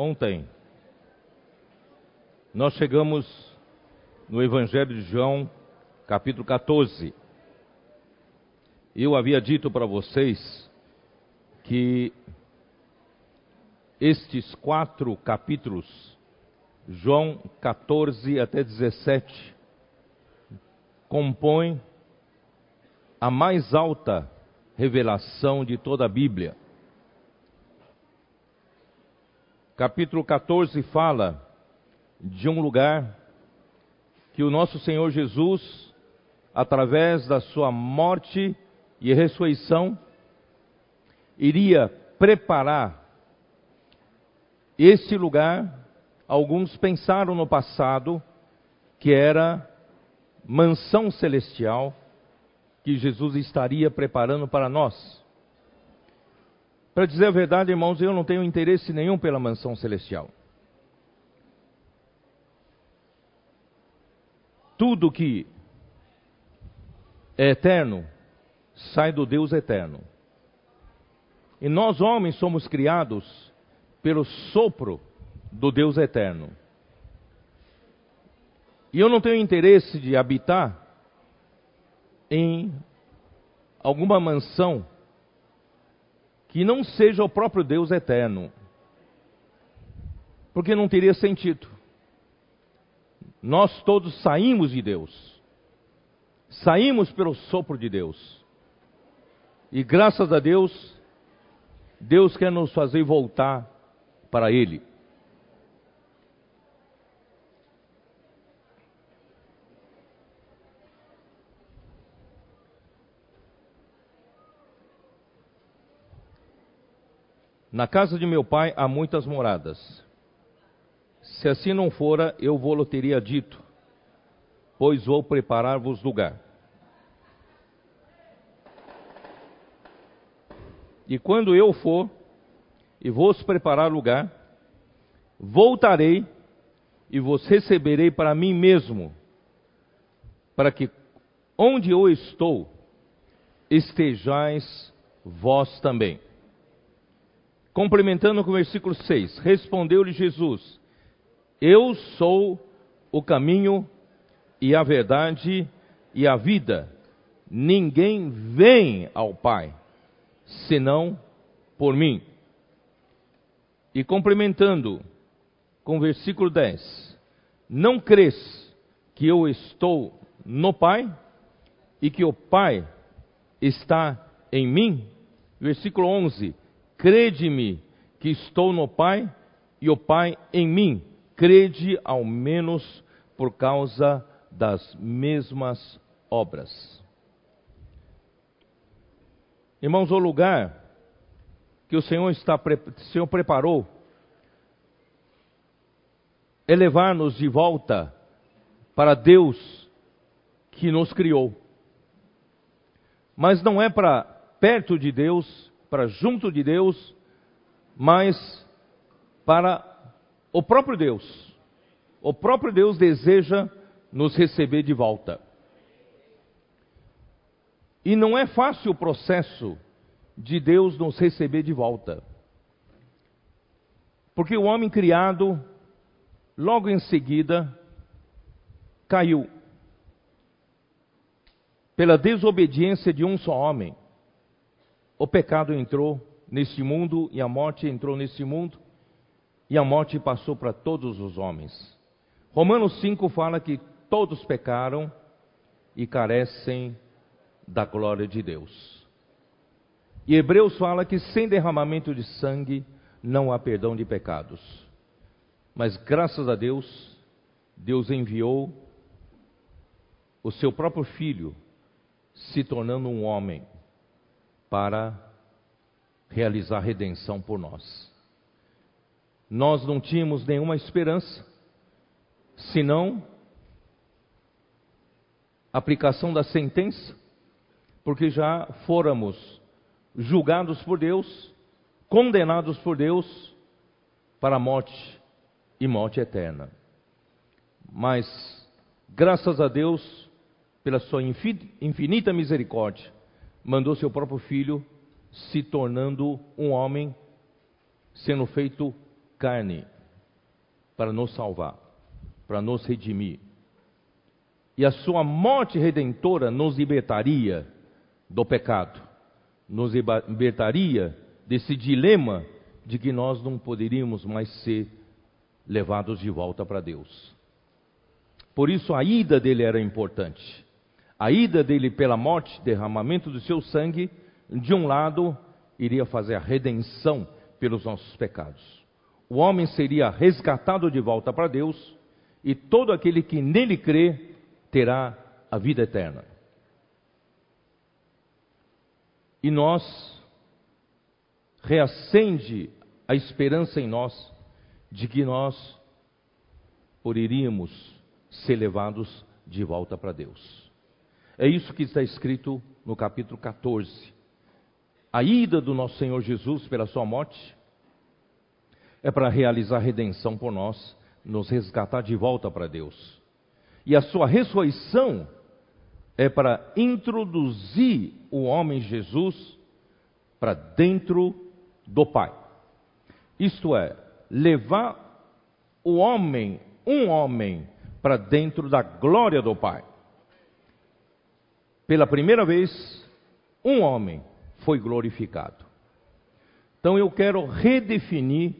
Ontem, nós chegamos no Evangelho de João, capítulo 14. Eu havia dito para vocês que estes quatro capítulos, João 14 até 17, compõem a mais alta revelação de toda a Bíblia. Capítulo 14 fala de um lugar que o nosso Senhor Jesus, através da sua morte e ressurreição, iria preparar esse lugar. Alguns pensaram no passado que era mansão celestial que Jesus estaria preparando para nós. Para dizer a verdade, irmãos, eu não tenho interesse nenhum pela mansão celestial. Tudo que é eterno sai do Deus eterno. E nós, homens, somos criados pelo sopro do Deus eterno. E eu não tenho interesse de habitar em alguma mansão que não seja o próprio Deus eterno. Porque não teria sentido. Nós todos saímos de Deus. Saímos pelo sopro de Deus. E graças a Deus, Deus quer nos fazer voltar para Ele. Na casa de meu pai há muitas moradas. Se assim não fora, eu vou-lo teria dito, pois vou preparar-vos lugar. E quando eu for e vos preparar lugar, voltarei e vos receberei para mim mesmo, para que onde eu estou estejais vós também. Complementando com o versículo 6, respondeu-lhe Jesus: Eu sou o caminho e a verdade e a vida. Ninguém vem ao Pai senão por mim. E complementando com o versículo 10: Não crês que eu estou no Pai e que o Pai está em mim? Versículo 11: Crede-me que estou no Pai e o Pai em mim. Crede ao menos por causa das mesmas obras. Irmãos, o lugar que o Senhor, está, o Senhor preparou é levar-nos de volta para Deus que nos criou. Mas não é para perto de Deus, para junto de Deus, mas para o próprio Deus. O próprio Deus deseja nos receber de volta. E não é fácil o processo de Deus nos receber de volta. Porque o homem criado, logo em seguida, caiu. Pela desobediência de um só homem o pecado entrou neste mundo e a morte entrou neste mundo e a morte passou para todos os homens. Romanos 5 fala que todos pecaram e carecem da glória de Deus. E Hebreus fala que sem derramamento de sangue não há perdão de pecados. Mas graças a Deus, Deus enviou o seu próprio filho, se tornando um homem para realizar redenção por nós. Nós não tínhamos nenhuma esperança, senão aplicação da sentença, porque já fôramos julgados por Deus, condenados por Deus para a morte e morte eterna. Mas, graças a Deus, pela sua infinita misericórdia, mandou seu próprio filho, se tornando um homem, sendo feito carne para nos salvar, para nos redimir. E a sua morte redentora nos libertaria do pecado, nos libertaria desse dilema de que nós não poderíamos mais ser levados de volta para Deus. Por isso a ida dele era importante. A ida dele pela morte, derramamento do seu sangue, de um lado, iria fazer a redenção pelos nossos pecados. O homem seria resgatado de volta para Deus, e todo aquele que nele crê terá a vida eterna. E nós reacende a esperança em nós de que nós iríamos ser levados de volta para Deus. É isso que está escrito no capítulo 14. A ida do nosso Senhor Jesus pela sua morte é para realizar redenção por nós, nos resgatar de volta para Deus. E a sua ressurreição é para introduzir o homem Jesus para dentro do Pai. Isto é, levar o homem, um homem, para dentro da glória do Pai. Pela primeira vez, um homem foi glorificado. Então eu quero redefinir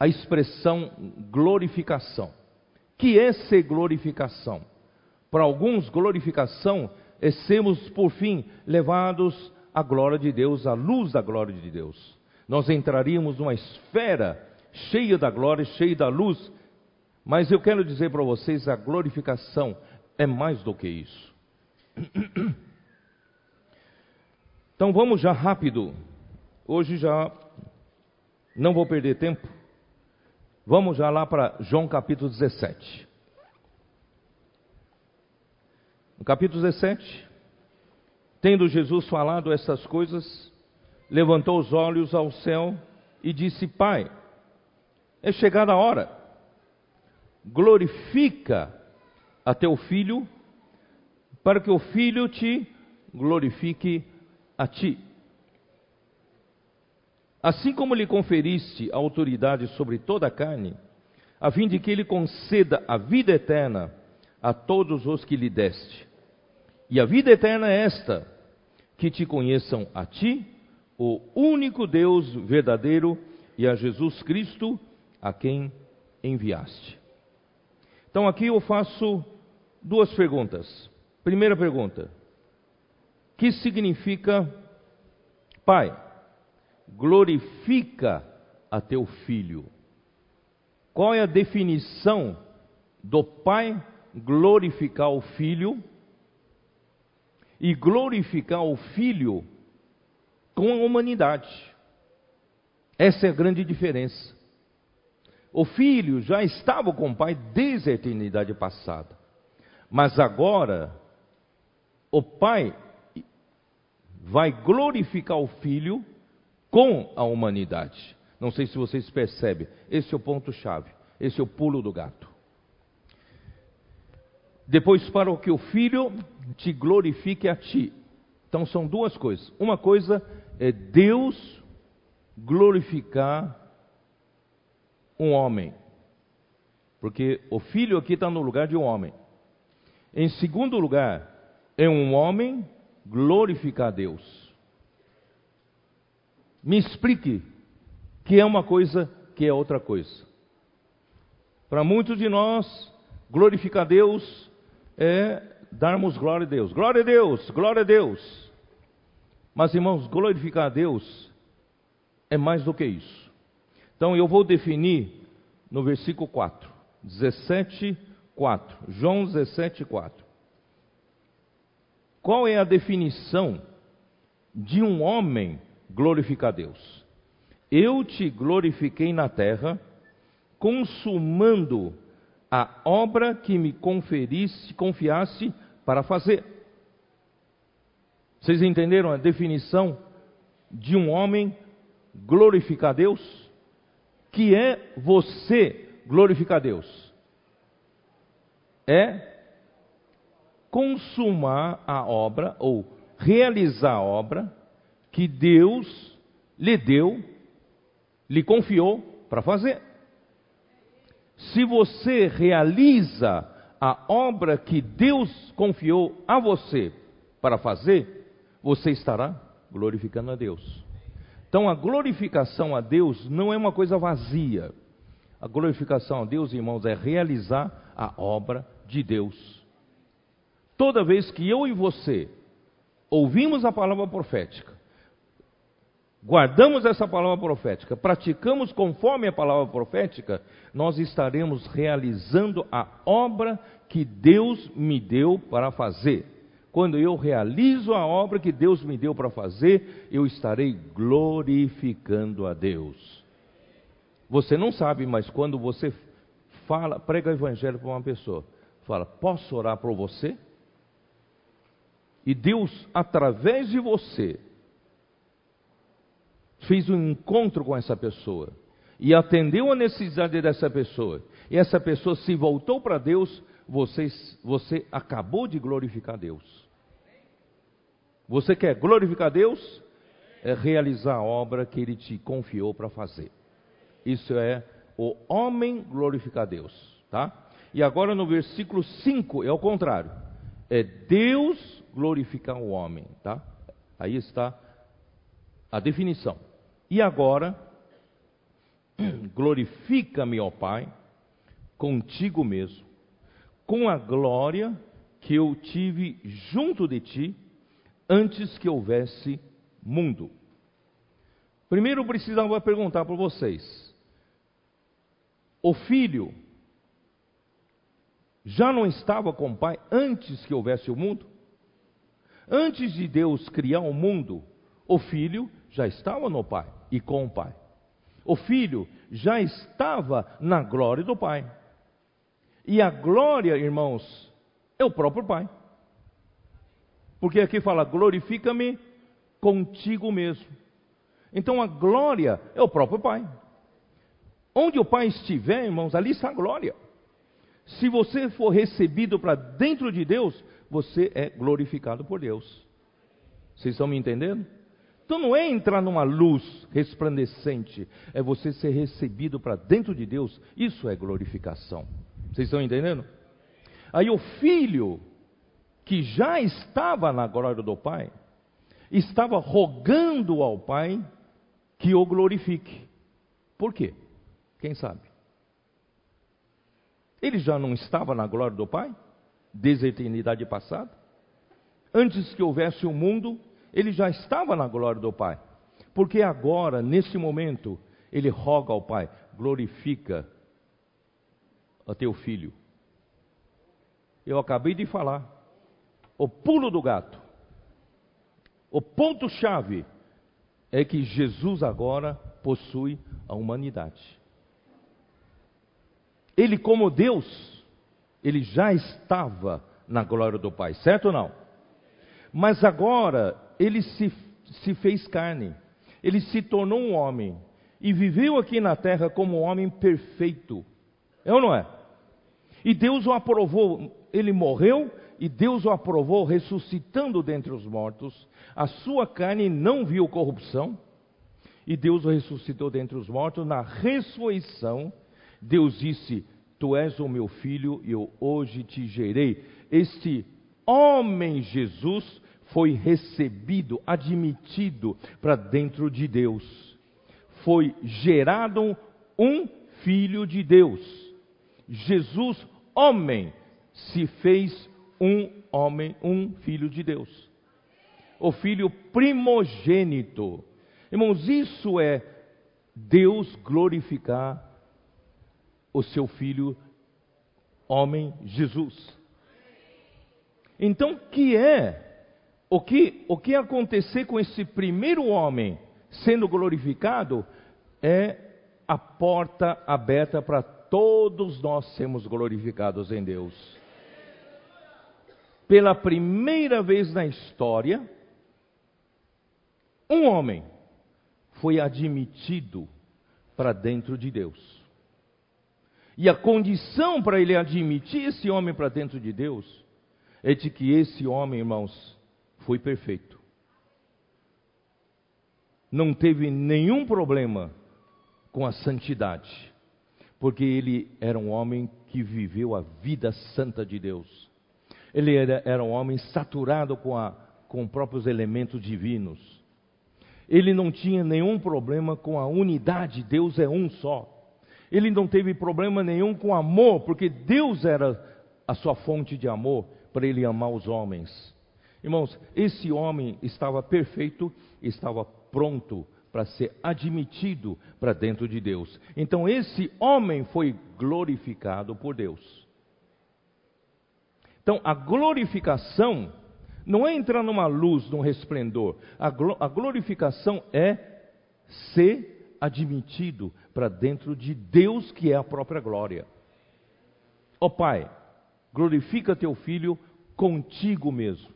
a expressão glorificação. Que é ser glorificação? Para alguns, glorificação é sermos, por fim, levados à glória de Deus, à luz da glória de Deus. Nós entraríamos numa esfera cheia da glória, cheia da luz, mas eu quero dizer para vocês: a glorificação é mais do que isso. Então vamos já rápido. Hoje já não vou perder tempo. Vamos já lá para João capítulo 17. No capítulo 17, tendo Jesus falado essas coisas, levantou os olhos ao céu e disse: Pai, é chegada a hora, glorifica a teu filho, para que o filho te glorifique a ti. Assim como lhe conferiste autoridade sobre toda a carne, a fim de que ele conceda a vida eterna a todos os que lhe deste. E a vida eterna é esta: que te conheçam a ti, o único Deus verdadeiro, e a Jesus Cristo, a quem enviaste. Então aqui eu faço duas perguntas. Primeira pergunta: que significa Pai? Glorifica a teu filho. Qual é a definição do Pai glorificar o filho e glorificar o filho com a humanidade? Essa é a grande diferença. O filho já estava com o pai desde a eternidade passada. Mas agora, o pai vai glorificar o filho com a humanidade. Não sei se vocês percebem, esse é o ponto-chave, esse é o pulo do gato. Depois, para o que o filho te glorifique a ti. Então, são duas coisas. Uma coisa é Deus glorificar um homem. Porque o filho aqui está no lugar de um homem. Em segundo lugar, é um homem glorificar a Deus. Me explique que é uma coisa, que é outra coisa. Para muitos de nós, glorificar Deus é darmos glória a Deus. Glória a Deus, glória a Deus. Mas irmãos, glorificar a Deus é mais do que isso. Então eu vou definir no versículo 4, 17, 4. João 17, 4. Qual é a definição de um homem glorificar Deus? Eu te glorifiquei na terra, consumando a obra que me conferisse, confiasse para fazer. Vocês entenderam a definição de um homem glorificar Deus? Que é você glorificar Deus? É consumar a obra ou realizar a obra que Deus lhe deu lhe confiou para fazer. Se você realiza a obra que Deus confiou a você para fazer, você estará glorificando a Deus. Então a glorificação a Deus não é uma coisa vazia. A glorificação a Deus, irmãos, é realizar a obra de Deus. Toda vez que eu e você ouvimos a palavra profética, guardamos essa palavra profética, praticamos conforme a palavra profética, nós estaremos realizando a obra que Deus me deu para fazer. Quando eu realizo a obra que Deus me deu para fazer, eu estarei glorificando a Deus. Você não sabe, mas quando você fala, prega o evangelho para uma pessoa, fala: "Posso orar por você?" E Deus, através de você, fez um encontro com essa pessoa e atendeu a necessidade dessa pessoa, e essa pessoa se voltou para Deus, você, você acabou de glorificar Deus. Você quer glorificar Deus? É realizar a obra que Ele te confiou para fazer. Isso é o homem glorificar Deus, tá? E agora no versículo 5 é o contrário. É Deus glorificar o homem, tá? Aí está a definição. E agora, glorifica-me, ó Pai, contigo mesmo, com a glória que eu tive junto de ti antes que houvesse mundo. Primeiro eu precisava perguntar para vocês: o filho já não estava com o pai antes que houvesse o mundo? Antes de Deus criar o mundo, o filho já estava no pai e com o pai. O filho já estava na glória do pai. E a glória, irmãos, é o próprio pai. Porque aqui fala: glorifica-me contigo mesmo. Então a glória é o próprio pai. Onde o pai estiver, irmãos, ali está a glória. Se você for recebido para dentro de Deus, você é glorificado por Deus. Vocês estão me entendendo? Então não é entrar numa luz resplandecente, é você ser recebido para dentro de Deus. Isso é glorificação. Vocês estão entendendo? Aí o filho, que já estava na glória do Pai, estava rogando ao Pai que o glorifique. Por quê? Quem sabe? Ele já não estava na glória do Pai? Desde a eternidade passada? Antes que houvesse o um mundo, ele já estava na glória do Pai. Porque agora, nesse momento, ele roga ao Pai: glorifica a teu filho. Eu acabei de falar. O pulo do gato. O ponto-chave é que Jesus agora possui a humanidade. Ele, como Deus, ele já estava na glória do Pai, certo ou não? Mas agora ele se, se fez carne, ele se tornou um homem e viveu aqui na terra como um homem perfeito. É ou não é? E Deus o aprovou, ele morreu e Deus o aprovou ressuscitando dentre os mortos. A sua carne não viu corrupção e Deus o ressuscitou dentre os mortos. Na ressurreição, Deus disse: Tu és o meu filho e eu hoje te gerei. Este homem Jesus foi recebido, admitido para dentro de Deus. Foi gerado um filho de Deus. Jesus, homem, se fez um homem, um filho de Deus. O filho primogênito. Irmãos, isso é Deus glorificar o seu filho homem Jesus. Então, que é o que, o que acontecer com esse primeiro homem sendo glorificado é a porta aberta para todos nós sermos glorificados em Deus. Pela primeira vez na história, um homem foi admitido para dentro de Deus. E a condição para ele admitir esse homem para dentro de Deus é de que esse homem, irmãos, foi perfeito. Não teve nenhum problema com a santidade, porque ele era um homem que viveu a vida santa de Deus. Ele era, era um homem saturado com, a, com próprios elementos divinos. Ele não tinha nenhum problema com a unidade, Deus é um só. Ele não teve problema nenhum com amor, porque Deus era a sua fonte de amor para ele amar os homens. Irmãos, esse homem estava perfeito, estava pronto para ser admitido para dentro de Deus. Então esse homem foi glorificado por Deus. Então a glorificação não é entrar numa luz, num resplendor. A, glorificação é ser admitido para dentro de Deus, que é a própria glória. Ó oh, Pai, glorifica teu filho contigo mesmo,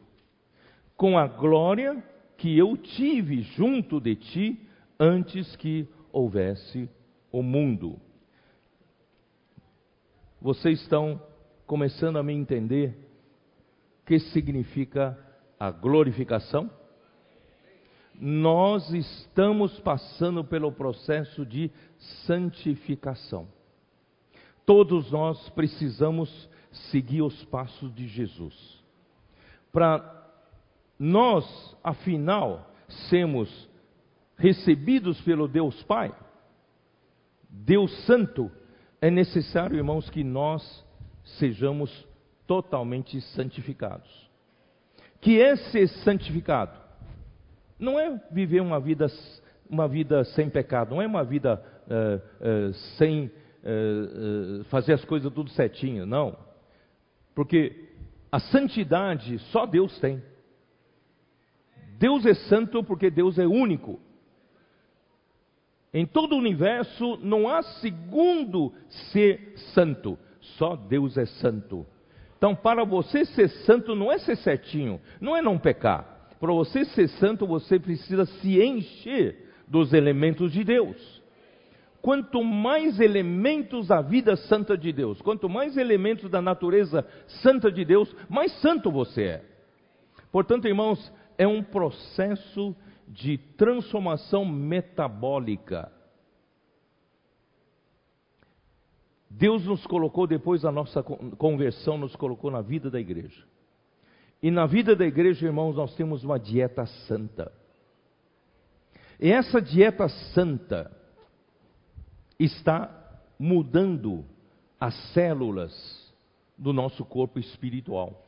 com a glória que eu tive junto de ti antes que houvesse o mundo. Vocês estão começando a me entender o que significa a glorificação? Nós estamos passando pelo processo de santificação. Todos nós precisamos seguir os passos de Jesus. Para nós, afinal, sermos recebidos pelo Deus Pai, Deus Santo, é necessário, irmãos, que nós sejamos totalmente santificados. Que é ser santificado? Não é viver uma vida, uma vida sem pecado, não é uma vida uh, uh, sem uh, fazer as coisas tudo certinho, não. Porque a santidade só Deus tem. Deus é santo porque Deus é único. Em todo o universo não há segundo ser santo, só Deus é santo. Então, para você ser santo, não é ser certinho, não é não pecar. Para você ser santo, você precisa se encher dos elementos de Deus. Quanto mais elementos da vida santa de Deus, quanto mais elementos da natureza santa de Deus, mais santo você é. Portanto, irmãos, é um processo de transformação metabólica. Deus nos colocou, depois da nossa conversão, nos colocou na vida da igreja. E na vida da igreja, irmãos, nós temos uma dieta santa. E essa dieta santa está mudando as células do nosso corpo espiritual.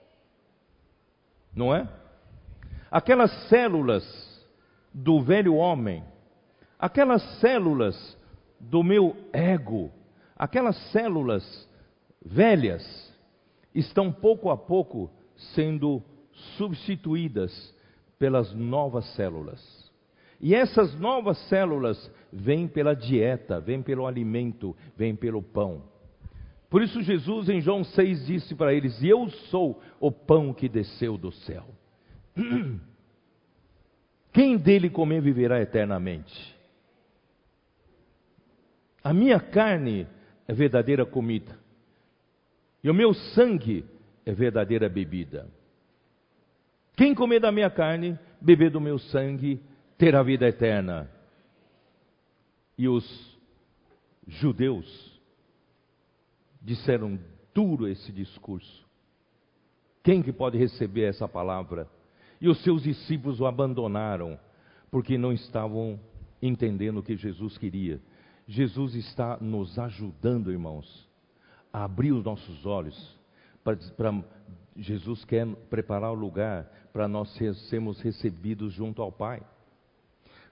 Não é? Aquelas células do velho homem, aquelas células do meu ego, aquelas células velhas, estão pouco a pouco sendo substituídas pelas novas células. E essas novas células vêm pela dieta, vêm pelo alimento, vêm pelo pão. Por isso Jesus em João 6 disse para eles: "Eu sou o pão que desceu do céu". Quem dele comer viverá eternamente. A minha carne é verdadeira comida, e o meu sangue é verdadeira bebida. Quem comer da minha carne, beber do meu sangue, terá vida eterna. E os judeus disseram duro esse discurso. Quem que pode receber essa palavra? E os seus discípulos o abandonaram, porque não estavam entendendo o que Jesus queria. Jesus está nos ajudando, irmãos, a abrir os nossos olhos. Para, para Jesus quer preparar o lugar para nós sermos recebidos junto ao Pai.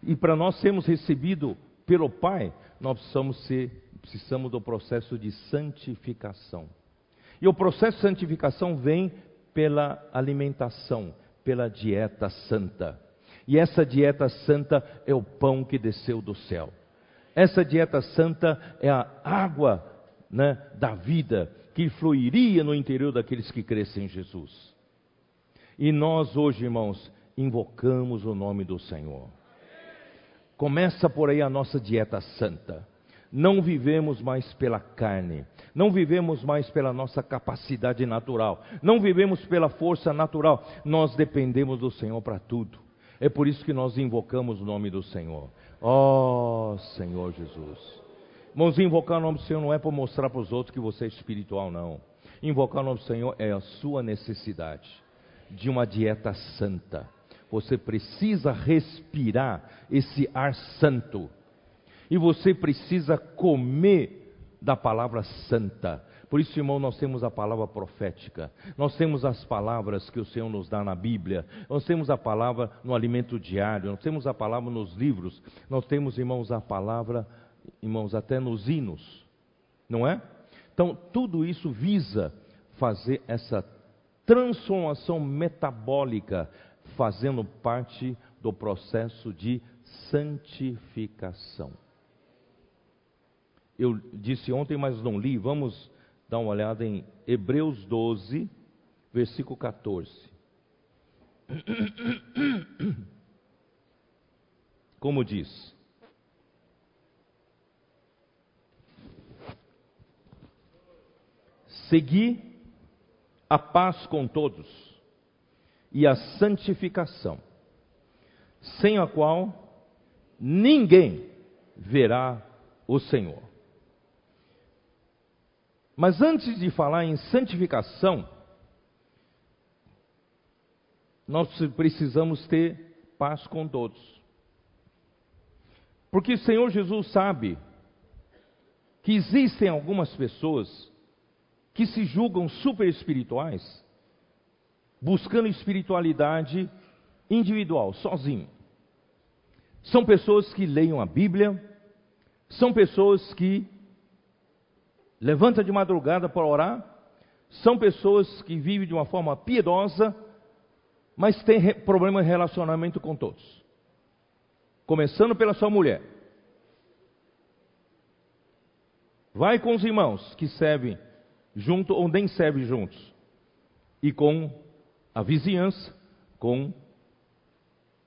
E para nós sermos recebidos pelo Pai, nós precisamos, ser, precisamos do processo de santificação. E o processo de santificação vem pela alimentação, pela dieta santa. E essa dieta santa é o pão que desceu do céu. Essa dieta santa é a água né, da vida que fluiria no interior daqueles que crescem em Jesus. E nós hoje, irmãos, invocamos o nome do Senhor. Começa por aí a nossa dieta santa. Não vivemos mais pela carne, não vivemos mais pela nossa capacidade natural, não vivemos pela força natural, nós dependemos do Senhor para tudo. É por isso que nós invocamos o nome do Senhor. Ó oh, Senhor Jesus. Irmãos, invocar o nome do Senhor não é para mostrar para os outros que você é espiritual, não. Invocar o nome do Senhor é a sua necessidade de uma dieta santa. Você precisa respirar esse ar santo. E você precisa comer da palavra santa. Por isso, irmão, nós temos a palavra profética, nós temos as palavras que o Senhor nos dá na Bíblia, nós temos a palavra no alimento diário, nós temos a palavra nos livros, nós temos, irmãos, a palavra, irmãos, até nos hinos, não é? Então, tudo isso visa fazer essa transformação metabólica, fazendo parte do processo de santificação. Eu disse ontem, mas não li, vamos Dá uma olhada em Hebreus 12, versículo 14. Como diz? Segui a paz com todos e a santificação, sem a qual ninguém verá o Senhor. Mas antes de falar em santificação, nós precisamos ter paz com todos. Porque o Senhor Jesus sabe que existem algumas pessoas que se julgam super espirituais, buscando espiritualidade individual, sozinho. São pessoas que leiam a Bíblia, são pessoas que levanta de madrugada para orar, são pessoas que vivem de uma forma piedosa, mas têm problema de relacionamento com todos. Começando pela sua mulher. Vai com os irmãos que servem junto ou nem servem juntos. E com a vizinhança, com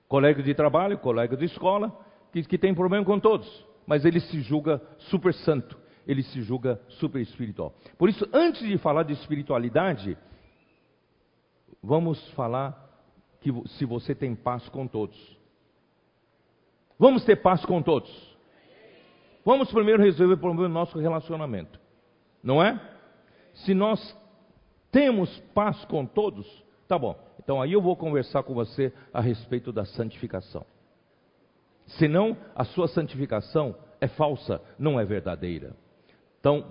colega de trabalho, colega de escola, que, que tem problema com todos. Mas ele se julga super santo ele se julga super espiritual. Por isso, antes de falar de espiritualidade, vamos falar que se você tem paz com todos. Vamos ter paz com todos. Vamos primeiro resolver o problema do nosso relacionamento. Não é? Se nós temos paz com todos, tá bom. Então aí eu vou conversar com você a respeito da santificação. Senão, a sua santificação é falsa, não é verdadeira. Então,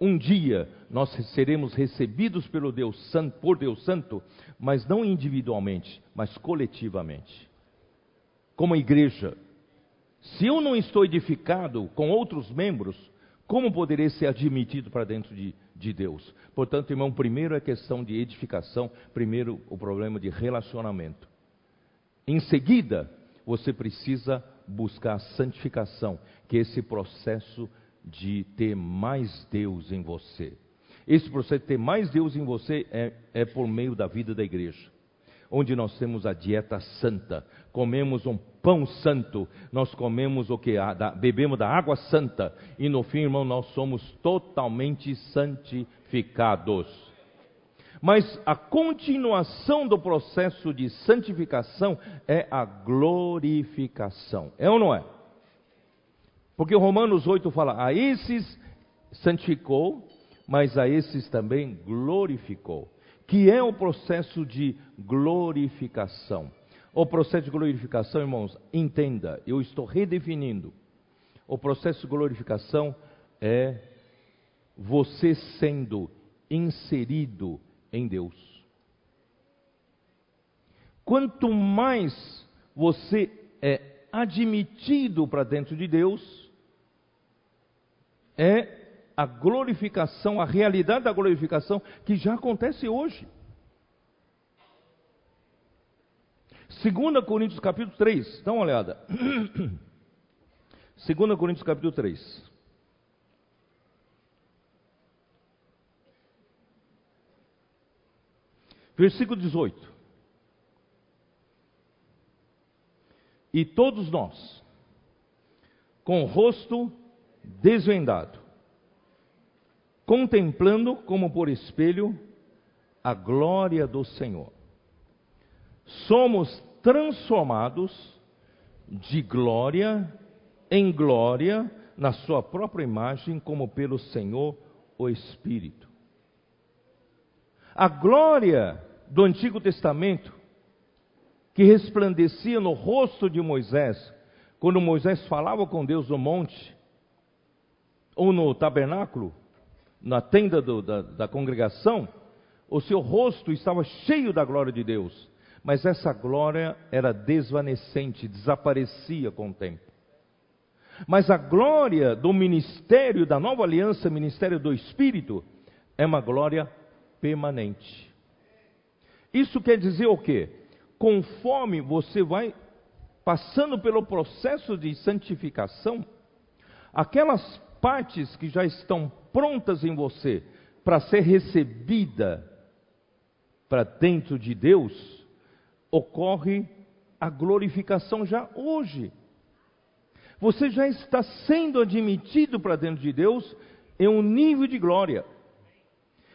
um dia nós seremos recebidos pelo Deus Santo, por Deus Santo, mas não individualmente, mas coletivamente. Como igreja. Se eu não estou edificado com outros membros, como poderei ser admitido para dentro de, de Deus? Portanto, irmão, primeiro é questão de edificação, primeiro o problema de relacionamento. Em seguida, você precisa buscar a santificação, que é esse processo de ter mais Deus em você. Esse processo de ter mais Deus em você é, é por meio da vida da igreja, onde nós temos a dieta santa, comemos um pão santo, nós comemos o que? bebemos da água santa, e no fim, irmão, nós somos totalmente santificados. Mas a continuação do processo de santificação é a glorificação. É ou não é? Porque Romanos 8 fala: a esses santificou, mas a esses também glorificou. Que é o processo de glorificação. O processo de glorificação, irmãos, entenda, eu estou redefinindo. O processo de glorificação é você sendo inserido em Deus. Quanto mais você é admitido para dentro de Deus, é a glorificação, a realidade da glorificação que já acontece hoje. 2 Coríntios capítulo 3, dá uma olhada. 2 Coríntios capítulo 3. Versículo 18. E todos nós, com o rosto desvendado, contemplando como por espelho a glória do Senhor. Somos transformados de glória em glória na sua própria imagem, como pelo Senhor o Espírito. A glória do Antigo Testamento, que resplandecia no rosto de Moisés, quando Moisés falava com Deus no monte, ou no tabernáculo, na tenda do, da, da congregação, o seu rosto estava cheio da glória de Deus, mas essa glória era desvanecente, desaparecia com o tempo. Mas a glória do ministério da nova aliança, ministério do Espírito, é uma glória permanente. Isso quer dizer o quê? Conforme você vai passando pelo processo de santificação, aquelas partes que já estão prontas em você para ser recebida para dentro de Deus, ocorre a glorificação já hoje. Você já está sendo admitido para dentro de Deus em um nível de glória.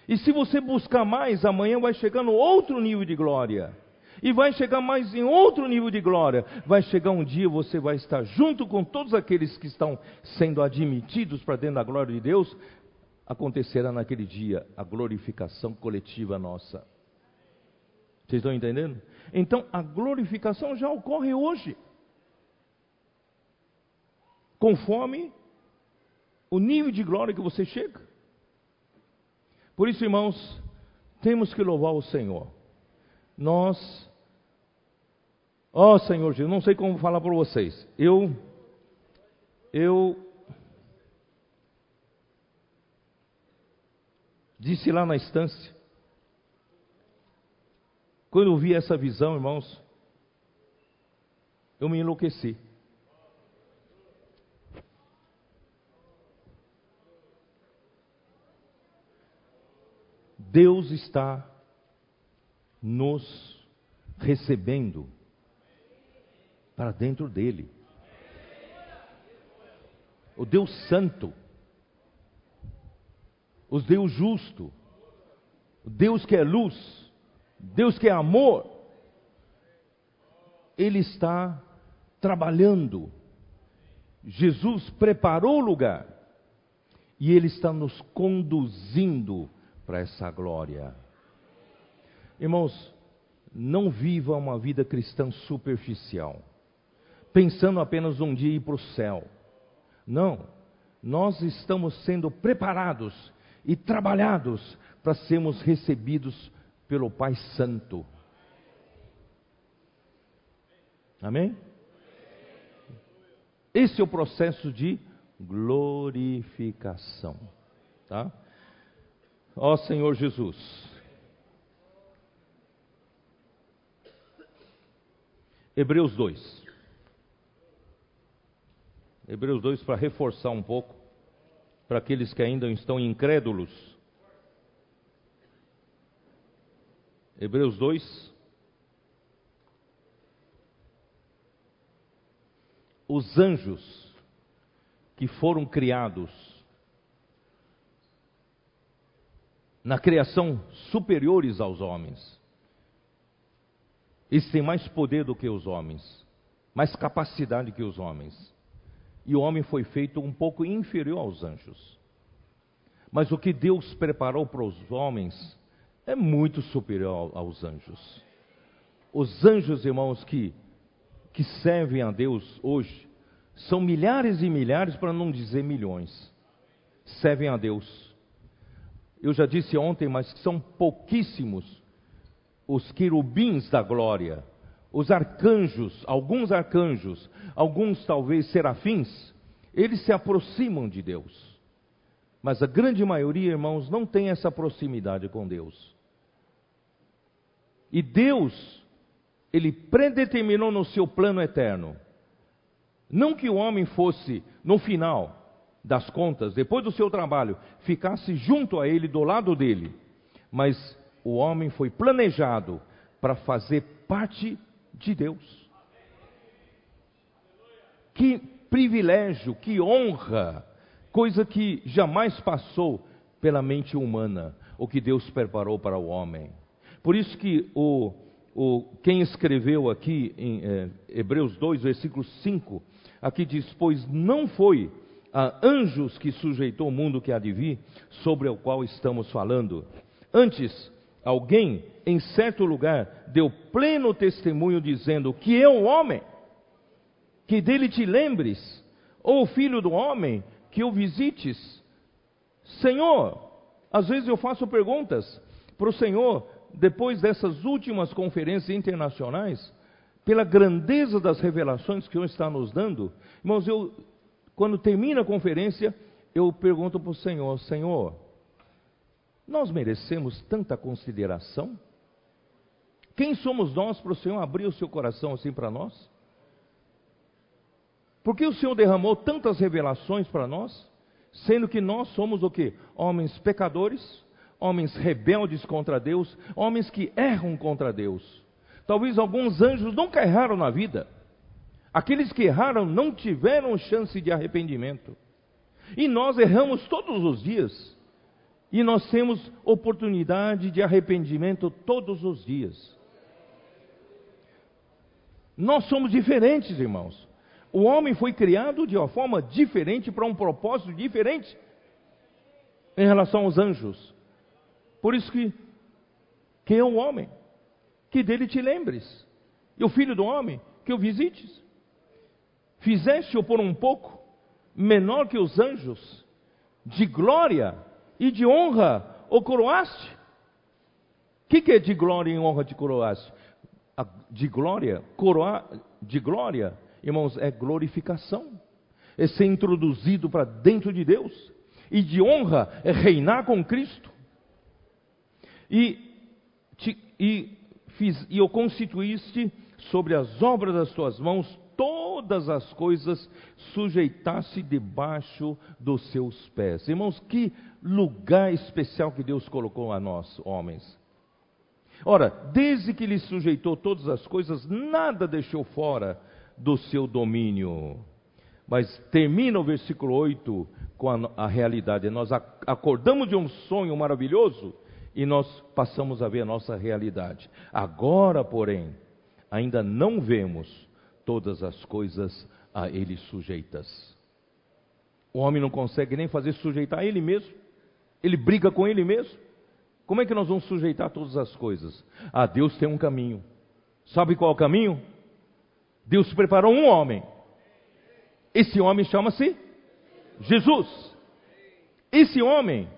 E se você buscar mais, amanhã vai chegar no outro nível de glória. E vai chegar mais em outro nível de glória. Vai chegar um dia, você vai estar junto com todos aqueles que estão sendo admitidos para dentro da glória de Deus. Acontecerá naquele dia a glorificação coletiva nossa. Vocês estão entendendo? Então a glorificação já ocorre hoje conforme o nível de glória que você chega. Por isso, irmãos, temos que louvar o Senhor. Nós, ó Senhor Jesus, não sei como falar para vocês. Eu, eu disse lá na estância, quando eu vi essa visão, irmãos, eu me enlouqueci. Deus está nos recebendo para dentro dele. O Deus Santo, o Deus justo, o Deus que é luz, Deus que é amor, Ele está trabalhando. Jesus preparou o lugar e Ele está nos conduzindo para essa glória. Irmãos, não viva uma vida cristã superficial, pensando apenas um dia ir para o céu. Não, nós estamos sendo preparados e trabalhados para sermos recebidos pelo Pai Santo. Amém? Esse é o processo de glorificação, tá? Ó Senhor Jesus. Hebreus 2. Hebreus 2 para reforçar um pouco para aqueles que ainda estão incrédulos. Hebreus 2 Os anjos que foram criados na criação superiores aos homens. Eles têm mais poder do que os homens, mais capacidade que os homens. E o homem foi feito um pouco inferior aos anjos. Mas o que Deus preparou para os homens é muito superior aos anjos. Os anjos, irmãos, que, que servem a Deus hoje, são milhares e milhares, para não dizer milhões, servem a Deus eu já disse ontem, mas são pouquíssimos os querubins da glória, os arcanjos, alguns arcanjos, alguns talvez serafins, eles se aproximam de Deus. Mas a grande maioria, irmãos, não tem essa proximidade com Deus. E Deus, Ele predeterminou no seu plano eterno, não que o homem fosse, no final, das contas, depois do seu trabalho, ficasse junto a ele, do lado dele. Mas o homem foi planejado para fazer parte de Deus. Que privilégio, que honra, coisa que jamais passou pela mente humana, o que Deus preparou para o homem. Por isso que o, o, quem escreveu aqui em é, Hebreus 2, versículo 5, aqui diz: Pois não foi a anjos que sujeitou o mundo que há de vir, sobre o qual estamos falando. Antes, alguém em certo lugar deu pleno testemunho dizendo que eu, homem, que dele te lembres, ou filho do homem, que o visites. Senhor, às vezes eu faço perguntas para o Senhor, depois dessas últimas conferências internacionais, pela grandeza das revelações que o Senhor está nos dando, irmãos, eu, quando termina a conferência, eu pergunto para o Senhor: Senhor, nós merecemos tanta consideração? Quem somos nós para o Senhor abrir o seu coração assim para nós? Por que o Senhor derramou tantas revelações para nós, sendo que nós somos o que? Homens pecadores, homens rebeldes contra Deus, homens que erram contra Deus. Talvez alguns anjos nunca erraram na vida. Aqueles que erraram não tiveram chance de arrependimento. E nós erramos todos os dias. E nós temos oportunidade de arrependimento todos os dias. Nós somos diferentes, irmãos. O homem foi criado de uma forma diferente, para um propósito diferente, em relação aos anjos. Por isso que, quem é o homem? que dele te lembres, e o filho do homem, que o visites. Fizeste-o por um pouco menor que os anjos, de glória e de honra o coroaste. O que, que, é de glória e honra de coroaste? De glória, coroar, de glória, irmãos, é glorificação, é ser introduzido para dentro de Deus, e de honra é reinar com Cristo. E, te, e fiz, e o constituíste sobre as obras das tuas mãos, todas as coisas sujeitasse debaixo dos seus pés. Irmãos, que lugar especial que Deus colocou a nós, homens. Ora, desde que lhe sujeitou todas as coisas, nada deixou fora do seu domínio. Mas termina o versículo 8 com a, a realidade. Nós acordamos de um sonho maravilhoso e nós passamos a ver a nossa realidade. Agora, porém, ainda não vemos todas as coisas a ele sujeitas. O homem não consegue nem fazer sujeitar a ele mesmo. Ele briga com ele mesmo. Como é que nós vamos sujeitar todas as coisas? Ah, Deus tem um caminho. Sabe qual é o caminho? Deus preparou um homem. Esse homem chama-se Jesus. Esse homem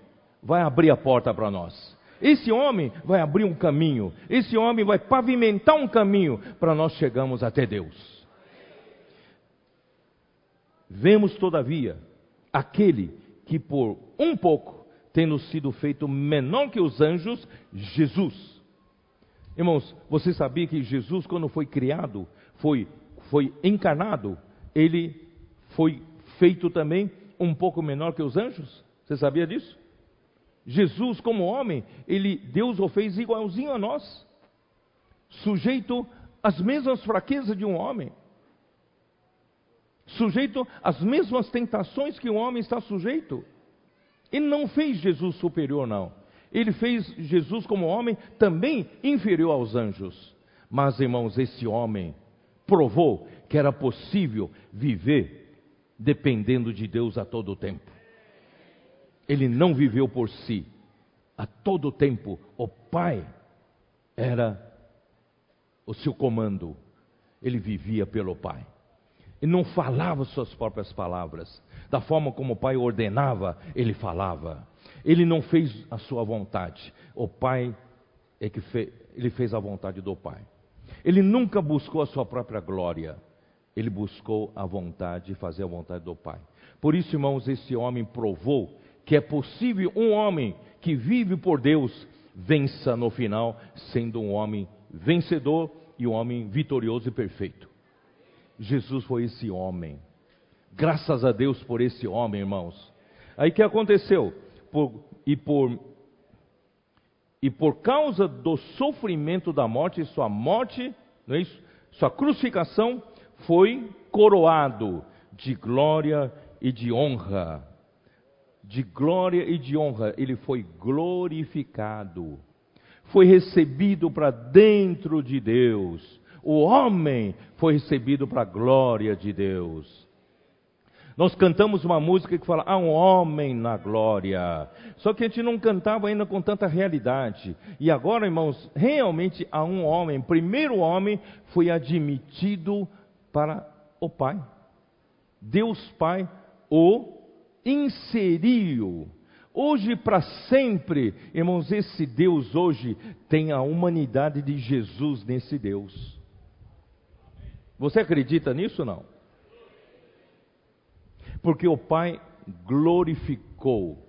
vai abrir a porta para nós. Esse homem vai abrir um caminho, esse homem vai pavimentar um caminho para nós chegarmos até Deus. Vemos, todavia, aquele que por um pouco, tendo sido feito menor que os anjos, Jesus. Irmãos, você sabia que Jesus, quando foi criado, foi, foi encarnado, ele foi feito também um pouco menor que os anjos? Você sabia disso? Jesus, como homem, ele, Deus o fez igualzinho a nós, sujeito às mesmas fraquezas de um homem, sujeito às mesmas tentações que um homem está sujeito. Ele não fez Jesus superior, não. Ele fez Jesus como homem também inferior aos anjos. Mas, irmãos, esse homem provou que era possível viver dependendo de Deus a todo tempo. Ele não viveu por si. A todo tempo, o Pai era o seu comando. Ele vivia pelo Pai. E não falava suas próprias palavras. Da forma como o Pai ordenava, ele falava. Ele não fez a sua vontade. O Pai é que fez, ele fez a vontade do Pai. Ele nunca buscou a sua própria glória. Ele buscou a vontade, de fazer a vontade do Pai. Por isso, irmãos, esse homem provou que é possível um homem que vive por Deus vença no final, sendo um homem vencedor e um homem vitorioso e perfeito. Jesus foi esse homem. Graças a Deus por esse homem, irmãos. Aí que aconteceu? Por, e por e por causa do sofrimento da morte, sua morte, não é isso? Sua crucificação foi coroado de glória e de honra de glória e de honra, ele foi glorificado. foi recebido para dentro de Deus. O homem foi recebido para a glória de Deus. Nós cantamos uma música que fala, há um homem na glória. Só que a gente não cantava ainda com tanta realidade. E agora, irmãos, realmente há um homem. Primeiro homem foi admitido para o Pai. Deus Pai o inseriu. Hoje para sempre, irmãos, esse Deus hoje tem a humanidade de Jesus nesse Deus. Você acredita nisso ou não? Porque o Pai glorificou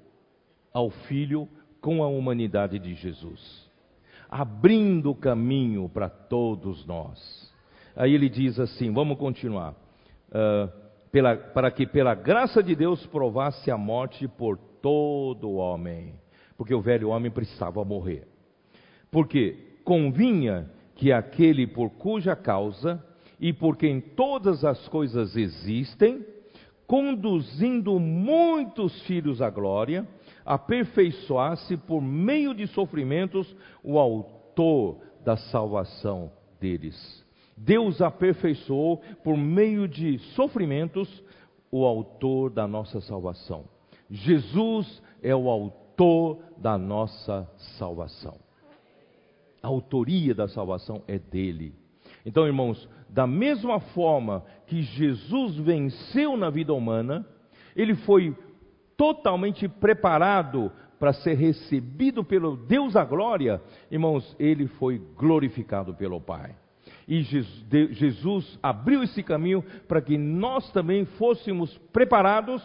ao Filho com a humanidade de Jesus, abrindo o caminho para todos nós. Aí ele diz assim: vamos continuar. Uh, pela, para que pela graça de Deus provasse a morte por todo homem, porque o velho homem precisava morrer. Porque convinha que aquele por cuja causa e por quem todas as coisas existem, conduzindo muitos filhos à glória, aperfeiçoasse por meio de sofrimentos o autor da salvação deles. Deus aperfeiçoou por meio de sofrimentos o autor da nossa salvação. Jesus é o autor da nossa salvação. A autoria da salvação é dele. Então, irmãos, da mesma forma que Jesus venceu na vida humana, ele foi totalmente preparado para ser recebido pelo Deus da glória, irmãos, ele foi glorificado pelo Pai. E Jesus abriu esse caminho para que nós também fôssemos preparados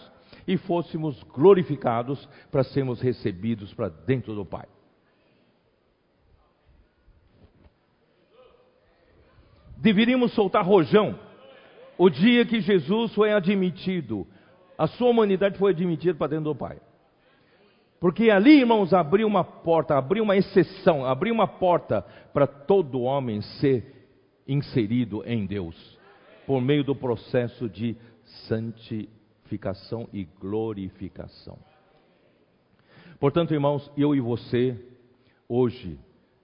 e fôssemos glorificados para sermos recebidos para dentro do Pai. Deveríamos soltar rojão. O dia que Jesus foi admitido, a sua humanidade foi admitida para dentro do Pai. Porque ali, irmãos, abriu uma porta, abriu uma exceção, abriu uma porta para todo homem ser inserido em Deus, por meio do processo de santificação e glorificação. Portanto, irmãos, eu e você, hoje,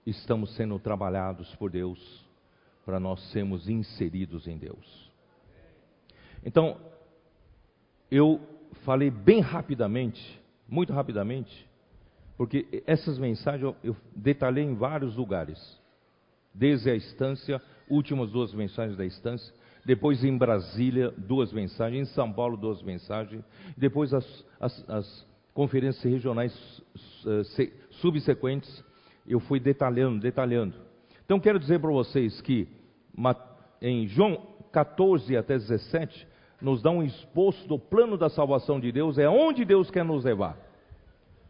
estamos sendo trabalhados por Deus para nós sermos inseridos em Deus. Então, eu falei bem rapidamente, muito rapidamente, porque essas mensagens eu, detalhei em vários lugares, desde a estância, últimas duas mensagens da estância, depois em Brasília, duas mensagens, em São Paulo, duas mensagens, depois as, as, as conferências regionais subsequentes, eu fui detalhando, detalhando. Então quero dizer para vocês que em João 14 até 17 nos dá um exposto do plano da salvação de Deus, é onde Deus quer nos levar.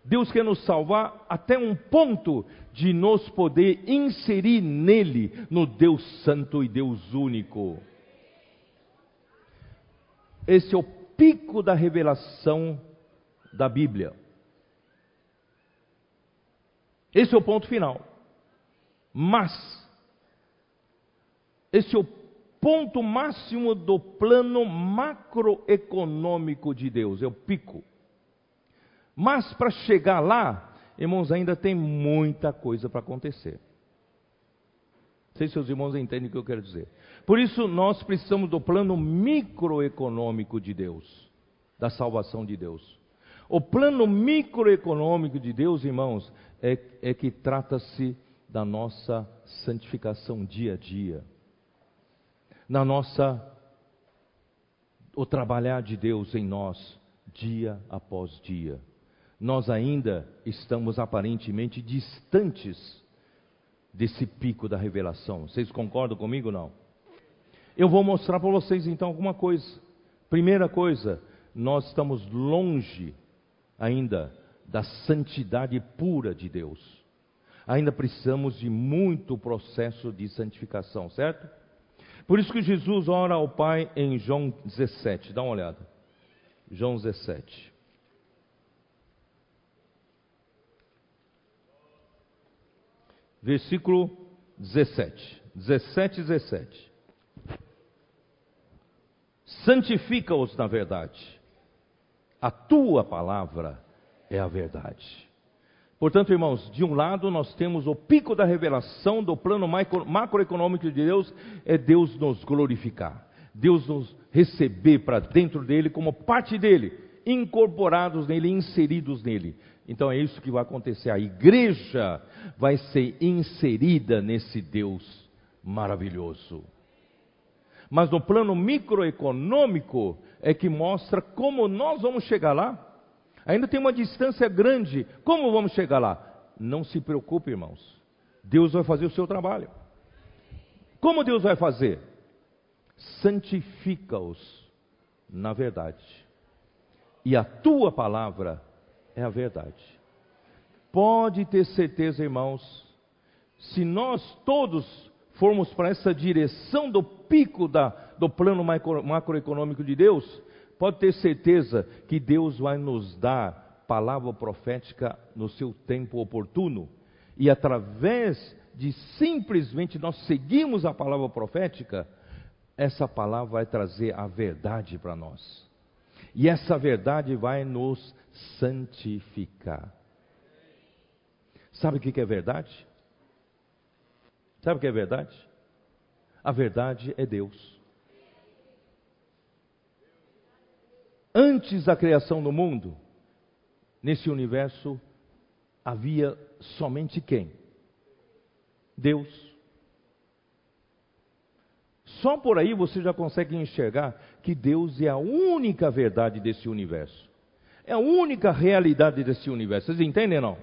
Deus quer nos salvar até um ponto de nos poder inserir nele, no Deus Santo e Deus único. Esse é o pico da revelação da Bíblia. Esse é o ponto final. Mas, esse é o ponto máximo do plano macroeconômico de Deus, é o pico. Mas para chegar lá, irmãos, ainda tem muita coisa para acontecer. Não sei se os irmãos entendem o que eu quero dizer. Por isso, nós precisamos do plano microeconômico de Deus, da salvação de Deus. O plano microeconômico de Deus, irmãos, é, é que trata-se da nossa santificação dia a dia, na nossa o trabalhar de Deus em nós dia após dia. Nós ainda estamos aparentemente distantes desse pico da revelação. Vocês concordam comigo não? Eu vou mostrar para vocês então alguma coisa. Primeira coisa, nós estamos longe ainda da santidade pura de Deus ainda precisamos de muito processo de santificação, certo? Por isso que Jesus ora ao Pai em João 17, dá uma olhada. João 17. Versículo 17. 17, 17. Santifica-os na verdade. A tua palavra é a verdade. Portanto, irmãos, de um lado nós temos o pico da revelação do plano macroeconômico de Deus, é Deus nos glorificar, Deus nos receber para dentro dele como parte dele, incorporados nele, inseridos nele. Então é isso que vai acontecer. A igreja vai ser inserida nesse Deus maravilhoso. Mas no plano microeconômico é que mostra como nós vamos chegar lá. Ainda tem uma distância grande. Como vamos chegar lá? Não se preocupe, irmãos. Deus vai fazer o seu trabalho. Como Deus vai fazer? Santifica-os na verdade. E a tua palavra é a verdade. Pode ter certeza, irmãos, se nós todos formos para essa direção do pico da, do plano macroeconômico de Deus, pode ter certeza que Deus vai nos dar palavra profética no seu tempo oportuno. E através de simplesmente nós seguirmos a palavra profética, essa palavra vai trazer a verdade para nós. E essa verdade vai nos santificar. Sabe o que é verdade? Sabe o que é verdade? A verdade é Deus. Antes da criação do mundo, nesse universo havia somente quem? Deus. Só por aí você já consegue enxergar que Deus é a única verdade desse universo. É a única realidade desse universo. Vocês entendem não?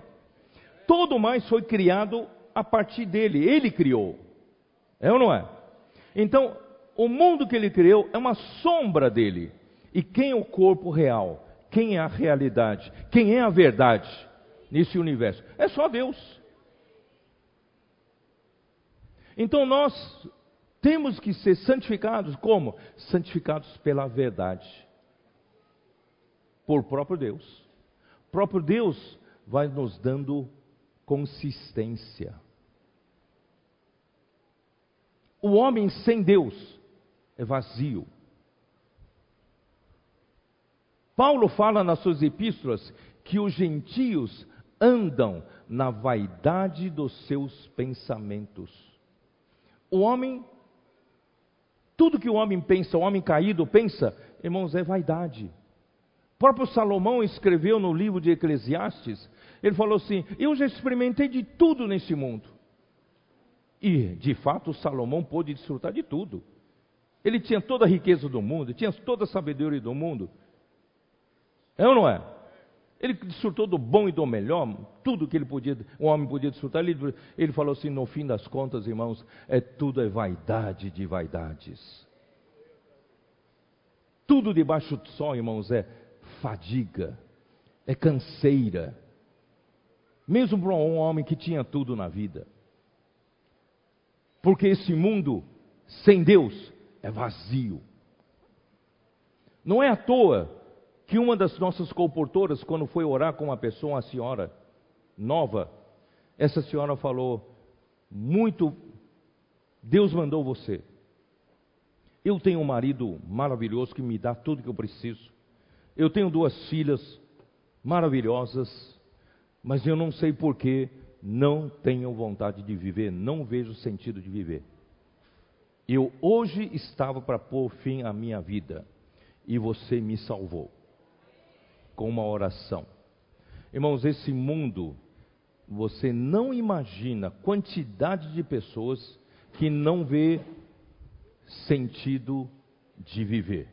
Todo mais foi criado a partir dele. Ele criou. É ou não é? Então, o mundo que ele criou é uma sombra dele. E quem é o corpo real? Quem é a realidade? Quem é a verdade nesse universo? É só Deus. Então nós temos que ser santificados como? Santificados pela verdade. Por próprio Deus. O próprio Deus vai nos dando consistência. O homem sem Deus é vazio. Paulo fala nas suas epístolas que os gentios andam na vaidade dos seus pensamentos. O homem, tudo que o homem pensa, o homem caído pensa, irmãos, é vaidade. O próprio Salomão escreveu no livro de Eclesiastes, ele falou assim: Eu já experimentei de tudo nesse mundo. E, de fato, Salomão pôde desfrutar de tudo. Ele tinha toda a riqueza do mundo, tinha toda a sabedoria do mundo, é ou não é? Ele desfrutou do bom e do melhor, tudo que ele podia, um homem podia desfrutar. Ele, ele falou assim: no fim das contas, irmãos, é tudo é vaidade de vaidades. Tudo debaixo do sol, irmãos, é fadiga, é canseira. Mesmo para um homem que tinha tudo na vida. Porque esse mundo sem Deus é vazio. Não é à toa que uma das nossas comportoras, quando foi orar com uma pessoa, uma senhora nova, essa senhora falou: Muito, Deus mandou você. Eu tenho um marido maravilhoso que me dá tudo que eu preciso. Eu tenho duas filhas maravilhosas, mas eu não sei porquê não tenho vontade de viver, não vejo sentido de viver. Eu hoje estava para pôr fim à minha vida e você me salvou com uma oração. Irmãos, esse mundo, você não imagina quantidade de pessoas que não vê sentido de viver.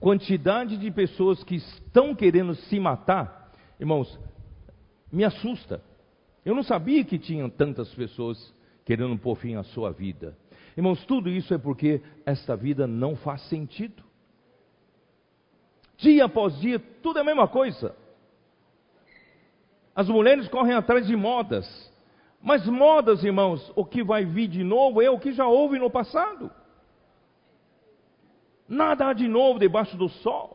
Quantidade de pessoas que estão querendo se matar, irmãos, me assusta. Eu não sabia que tinham tantas pessoas querendo pôr fim à sua vida. Irmãos, tudo isso é porque esta vida não faz sentido. Dia após dia, tudo é a mesma coisa. As mulheres correm atrás de modas. Mas modas, irmãos, o que vai vir de novo é o que já houve no passado. Nada há de novo debaixo do sol.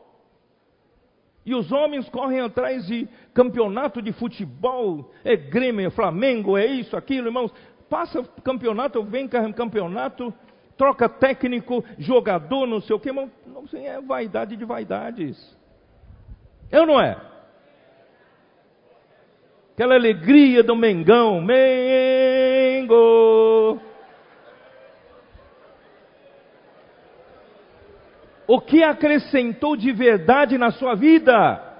E os homens correm atrás de campeonato de futebol, é Grêmio, é Flamengo, é isso, aquilo, irmãos passa campeonato, vem campeonato, troca técnico, jogador, não sei o que, mas não sei, é vaidade de vaidades. É ou não é? Aquela alegria do Mengão, Mengo. O que acrescentou de verdade na sua vida?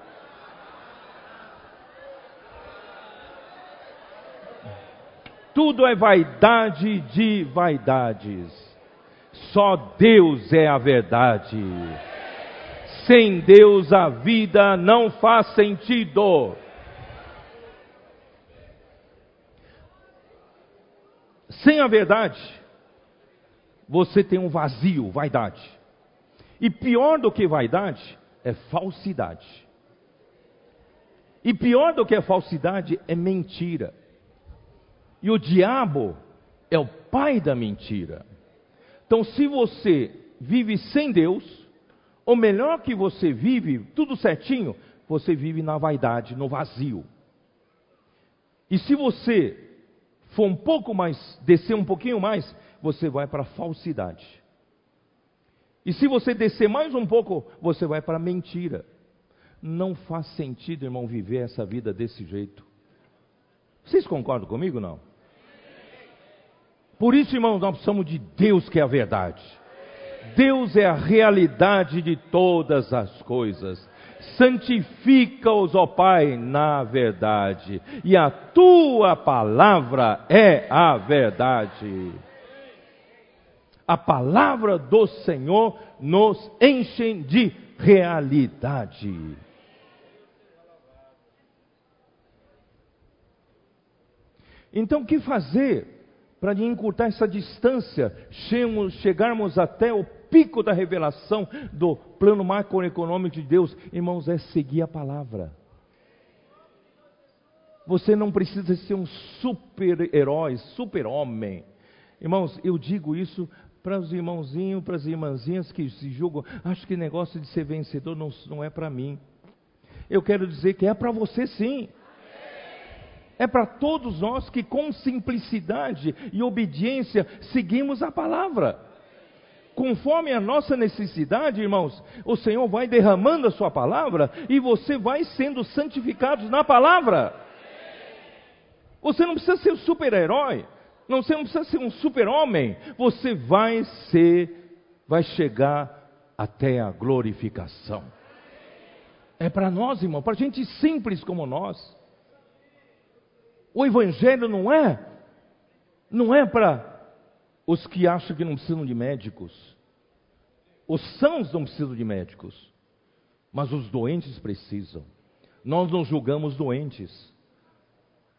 Tudo é vaidade de vaidades. Só Deus é a verdade. Sem Deus a vida não faz sentido. Sem a verdade, você tem um vazio, vaidade. E pior do que vaidade é falsidade. E pior do que a falsidade é mentira. E o diabo é o pai da mentira. Então, se você vive sem Deus, ou melhor que você vive tudo certinho, você vive na vaidade, no vazio. E se você for um pouco mais, descer um pouquinho mais, você vai para a falsidade. E se você descer mais um pouco, você vai para a mentira. Não faz sentido, irmão, viver essa vida desse jeito. Vocês concordam comigo não? Por isso, irmãos, nós precisamos de Deus que é a verdade. Deus é a realidade de todas as coisas. Santifica-os, ó Pai, na verdade, e a tua palavra é a verdade. A palavra do Senhor nos enche de realidade. Então, o que fazer para encurtar essa distância, chegarmos até o pico da revelação do plano macroeconômico de Deus, irmãos, é seguir a palavra. Você não precisa ser um super-herói, super-homem. Irmãos, eu digo isso para os irmãozinhos, para as irmãzinhas que se julgam, acho que negócio de ser vencedor não, não é para mim. Eu quero dizer que é para você sim é para todos nós que com simplicidade e obediência seguimos a palavra. Conforme a nossa necessidade, irmãos, o Senhor vai derramando a sua palavra e você vai sendo santificado na palavra. Você não precisa ser um super-herói, não, você não precisa ser um super-homem, você vai ser, vai chegar até a glorificação. É para nós, irmão, para gente simples como nós. O evangelho não é não é para os que acham que não precisam de médicos. Os sãos não precisam de médicos, mas os doentes precisam. Nós não julgamos doentes.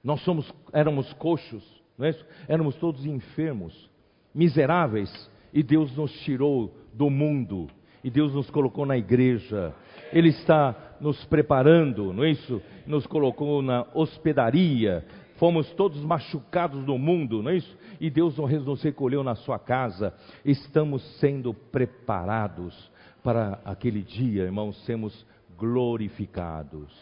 Nós somos, éramos coxos, não é isso? éramos todos enfermos, miseráveis, e Deus nos tirou do mundo, e Deus nos colocou na igreja. Ele está nos preparando, não é isso? Nos colocou na hospedaria, fomos todos machucados no mundo, não é isso? E Deus nos recolheu na sua casa. Estamos sendo preparados para aquele dia, irmãos, sermos glorificados.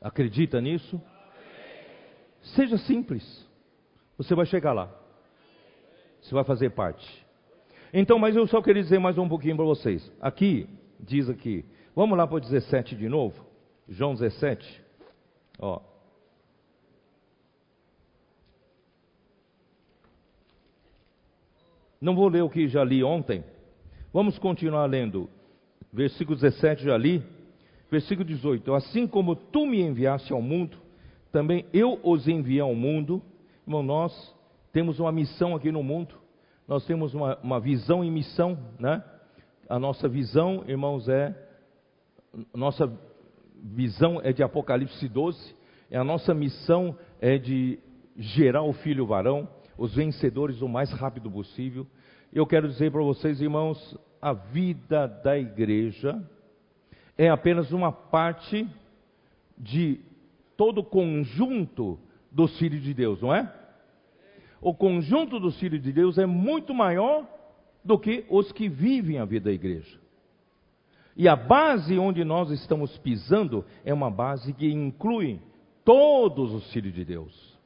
Acredita nisso? Seja simples. Você vai chegar lá. Você vai fazer parte. Então, mas eu só queria dizer mais um pouquinho para vocês. Aqui, diz aqui, Vamos lá para o 17 de novo? João 17. Ó. Não vou ler o que já li ontem. Vamos continuar lendo. Versículo 17 já li. Versículo 18. Assim como tu me enviaste ao mundo, também eu os enviei ao mundo. Irmão, nós temos uma missão aqui no mundo. Nós temos uma, uma visão e missão, né? A nossa visão, irmãos, é nossa visão é de Apocalipse 12, a nossa missão é de gerar o filho varão, os vencedores o mais rápido possível. Eu quero dizer para vocês, irmãos, a vida da igreja é apenas uma parte de todo o conjunto dos filhos de Deus, não é? O conjunto dos filhos de Deus é muito maior do que os que vivem a vida da igreja. E a base onde nós estamos pisando é uma base que inclui todos os filhos de Deus.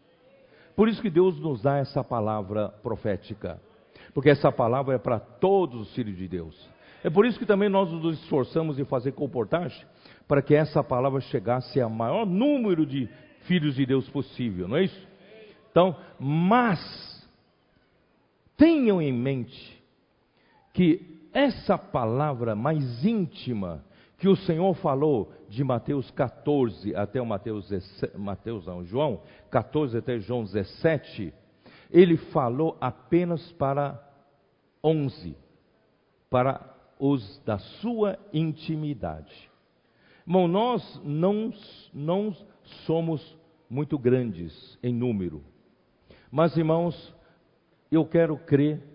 Por isso que Deus nos dá essa palavra profética. Porque essa palavra é para todos os filhos de Deus. É por isso que também nós nos esforçamos em fazer comportagem para que essa palavra chegasse a maior número de filhos de Deus possível, não é isso? Então, mas tenham em mente que essa palavra mais íntima que o Senhor falou de Mateus 14 até o Mateus, Mateus não, João 14 até João 17, ele falou apenas para 11, para os da sua intimidade. Irmão, nós não, não somos muito grandes em número, mas irmãos, eu quero crer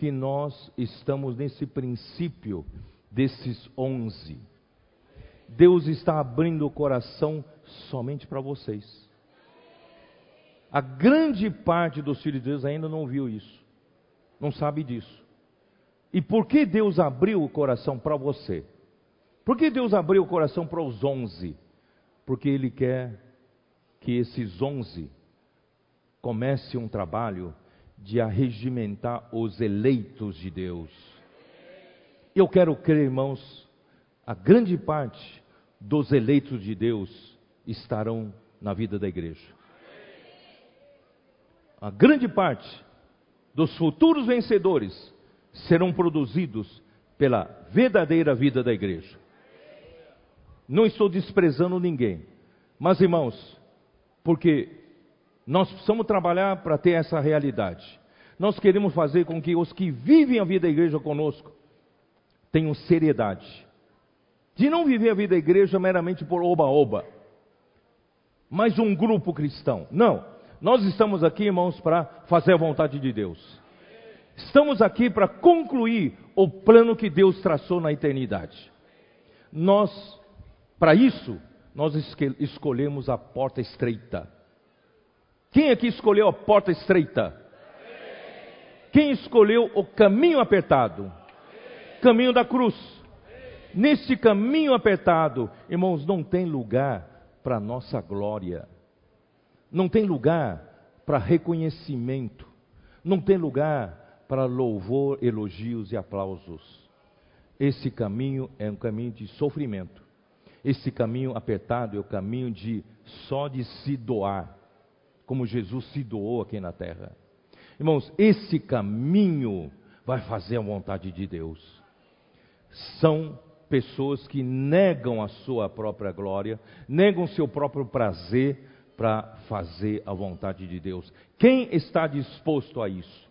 que nós estamos nesse princípio desses onze. Deus está abrindo o coração somente para vocês. A grande parte dos filhos de Deus ainda não viu isso, não sabe disso. E por que Deus abriu o coração para você? Por que Deus abriu o coração para os onze? Porque Ele quer que esses onze comecem um trabalho de arregimentar os eleitos de Deus. Eu quero crer, irmãos, a grande parte dos eleitos de Deus estarão na vida da igreja. A grande parte dos futuros vencedores serão produzidos pela verdadeira vida da igreja. Não estou desprezando ninguém, mas irmãos, porque nós precisamos trabalhar para ter essa realidade. Nós queremos fazer com que os que vivem a vida da igreja conosco tenham seriedade. De não viver a vida da igreja meramente por oba-oba. Mais um grupo cristão. Não. Nós estamos aqui, irmãos, para fazer a vontade de Deus. Estamos aqui para concluir o plano que Deus traçou na eternidade. Nós, para isso, nós escolhemos a porta estreita. Quem aqui escolheu a porta estreita? Quem escolheu o caminho apertado? Caminho da cruz. Nesse caminho apertado, irmãos, não tem lugar para nossa glória. Não tem lugar para reconhecimento. Não tem lugar para louvor, elogios e aplausos. Esse caminho é um caminho de sofrimento. Esse caminho apertado é o caminho de só de se doar, como Jesus se doou aqui na terra. Irmãos, esse caminho vai fazer a vontade de Deus. São pessoas que negam a sua própria glória, negam seu próprio prazer para fazer a vontade de Deus. Quem está disposto a isso?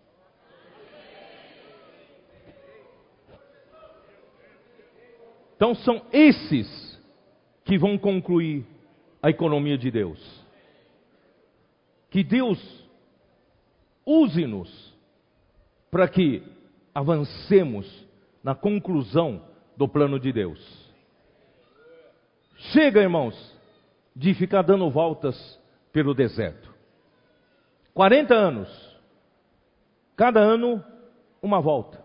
Então são esses que vão concluir a economia de Deus. Que Deus use-nos para que avancemos na conclusão do plano de Deus. Chega, irmãos, de ficar dando voltas pelo deserto. 40 anos. Cada ano, uma volta.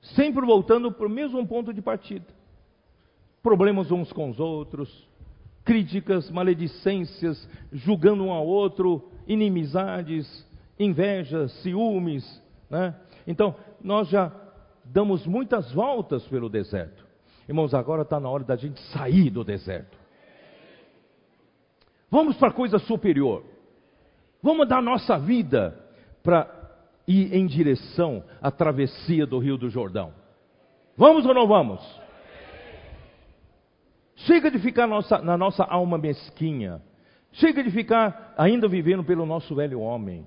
Sempre voltando para o mesmo ponto de partida problemas uns com os outros, críticas, maledicências, julgando um ao outro, inimizades, invejas, ciúmes. Né? Então, nós já damos muitas voltas pelo deserto. Irmãos, agora está na hora da gente sair do deserto. Vamos para coisa superior. Vamos dar nossa vida para ir em direção à travessia do Rio do Jordão. Vamos ou não vamos? Chega de ficar nossa, na nossa alma mesquinha. Chega de ficar ainda vivendo pelo nosso velho homem.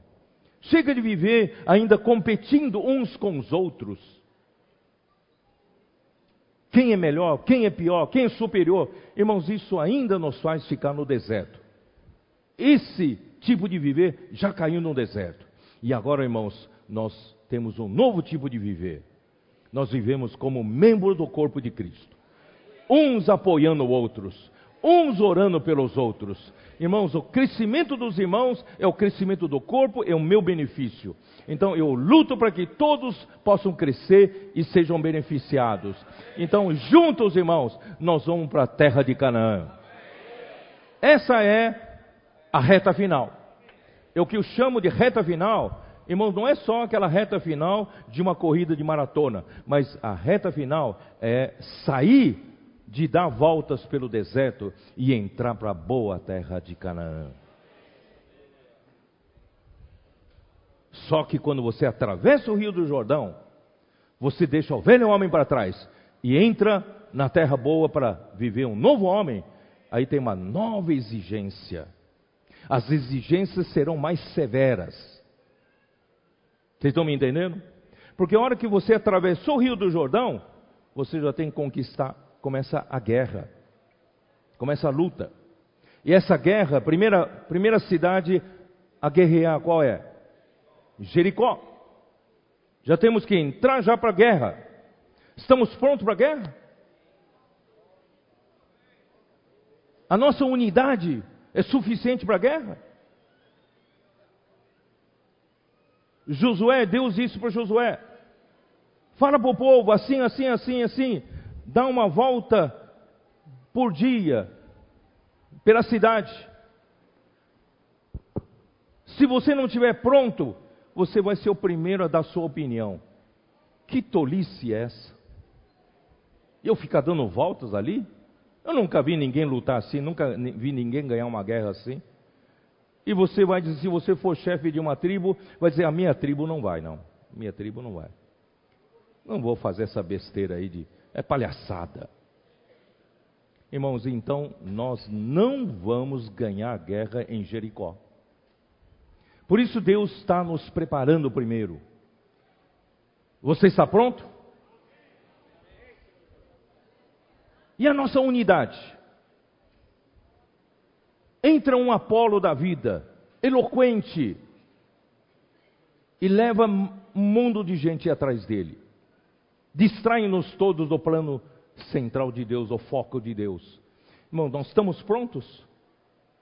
Chega de viver ainda competindo uns com os outros. Quem é melhor, quem é pior, quem é superior. Irmãos, isso ainda nos faz ficar no deserto. Esse tipo de viver já caiu no deserto. E agora, irmãos, nós temos um novo tipo de viver. Nós vivemos como membro do corpo de Cristo uns apoiando outros, uns orando pelos outros. Irmãos, o crescimento dos irmãos é o crescimento do corpo, é o meu benefício. Então eu luto para que todos possam crescer e sejam beneficiados. Então, juntos, irmãos, nós vamos para a terra de Canaã. Essa é a reta final. É o que eu chamo de reta final, Irmãos, não é só aquela reta final de uma corrida de maratona, mas a reta final é sair de dar voltas pelo deserto e entrar para a boa terra de Canaã. Só que quando você atravessa o rio do Jordão, você deixa o velho homem para trás e entra na terra boa para viver um novo homem, aí tem uma nova exigência. As exigências serão mais severas. Vocês estão me entendendo? Porque a hora que você atravessou o rio do Jordão, você já tem que conquistar, começa a guerra, começa a luta. E essa guerra, primeira, primeira cidade a guerrear, qual é? Jericó. Já temos que entrar já para a guerra. Estamos prontos para a guerra? A nossa unidade é suficiente para a guerra? Josué, Deus disse para Josué: fala para o povo assim, assim, assim, assim, dá uma volta por dia pela cidade. Se você não estiver pronto, você vai ser o primeiro a dar sua opinião. Que tolice é essa? Eu ficar dando voltas ali? Eu nunca vi ninguém lutar assim, nunca vi ninguém ganhar uma guerra assim. E você vai dizer, se você for chefe de uma tribo, vai dizer: a minha tribo não vai, não. Minha tribo não vai. Não vou fazer essa besteira aí de. É palhaçada. Irmãos, então nós não vamos ganhar a guerra em Jericó. Por isso Deus está nos preparando primeiro. Você está pronto? E a nossa unidade? Entra um Apolo da vida, eloquente, e leva um mundo de gente atrás dele. Distrai-nos todos do plano central de Deus, o foco de Deus. Irmão, nós estamos prontos?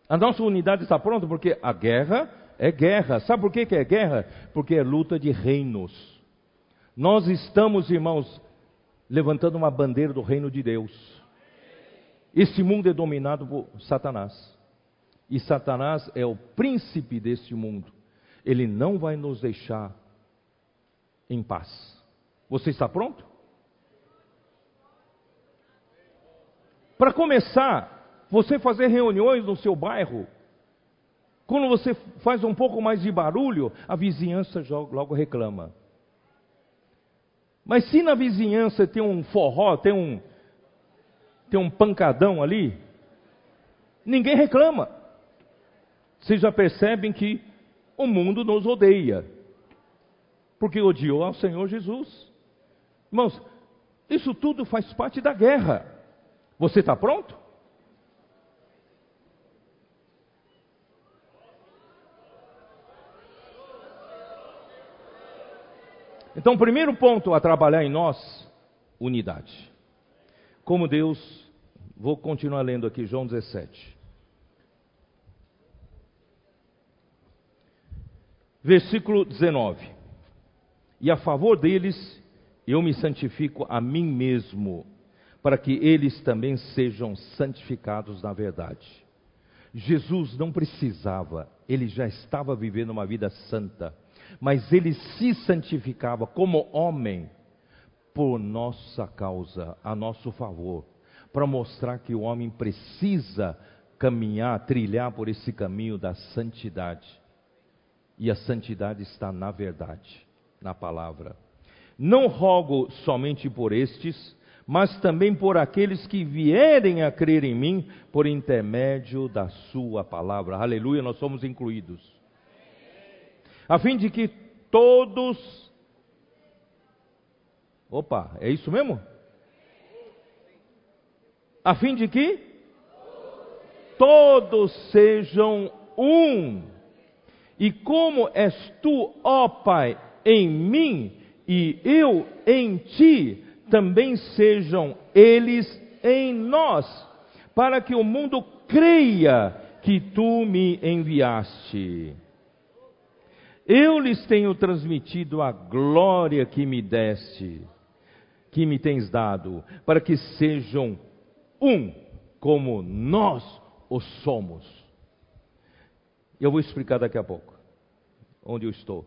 A nossa unidade está pronta porque a guerra é guerra. Sabe por que, que é guerra? Porque é luta de reinos. Nós estamos, irmãos, levantando uma bandeira do reino de Deus. Esse mundo é dominado por Satanás. E Satanás é o príncipe deste mundo. Ele não vai nos deixar em paz. Você está pronto? Para começar, você fazer reuniões no seu bairro, quando você faz um pouco mais de barulho, a vizinhança logo reclama. Mas se na vizinhança tem um forró, tem um, tem um pancadão ali, ninguém reclama. Vocês já percebem que o mundo nos odeia, porque odiou ao Senhor Jesus. Irmãos, isso tudo faz parte da guerra. Você está pronto? Então, primeiro ponto a trabalhar em nós, unidade. Como Deus, vou continuar lendo aqui João 17. Versículo 19. E a favor deles eu me santifico a mim mesmo, para que eles também sejam santificados na verdade. Jesus não precisava, ele já estava vivendo uma vida santa mas ele se santificava como homem por nossa causa, a nosso favor, para mostrar que o homem precisa caminhar, trilhar por esse caminho da santidade. E a santidade está na verdade, na palavra. Não rogo somente por estes, mas também por aqueles que vierem a crer em mim por intermédio da sua palavra. Aleluia, nós somos incluídos a fim de que todos. Opa, é isso mesmo? A fim de que todos sejam um. E como és tu, ó Pai, em mim e eu em ti, também sejam eles em nós, para que o mundo creia que tu me enviaste. Eu lhes tenho transmitido a glória que me deste, que me tens dado, para que sejam um, como nós o somos. Eu vou explicar daqui a pouco onde eu estou.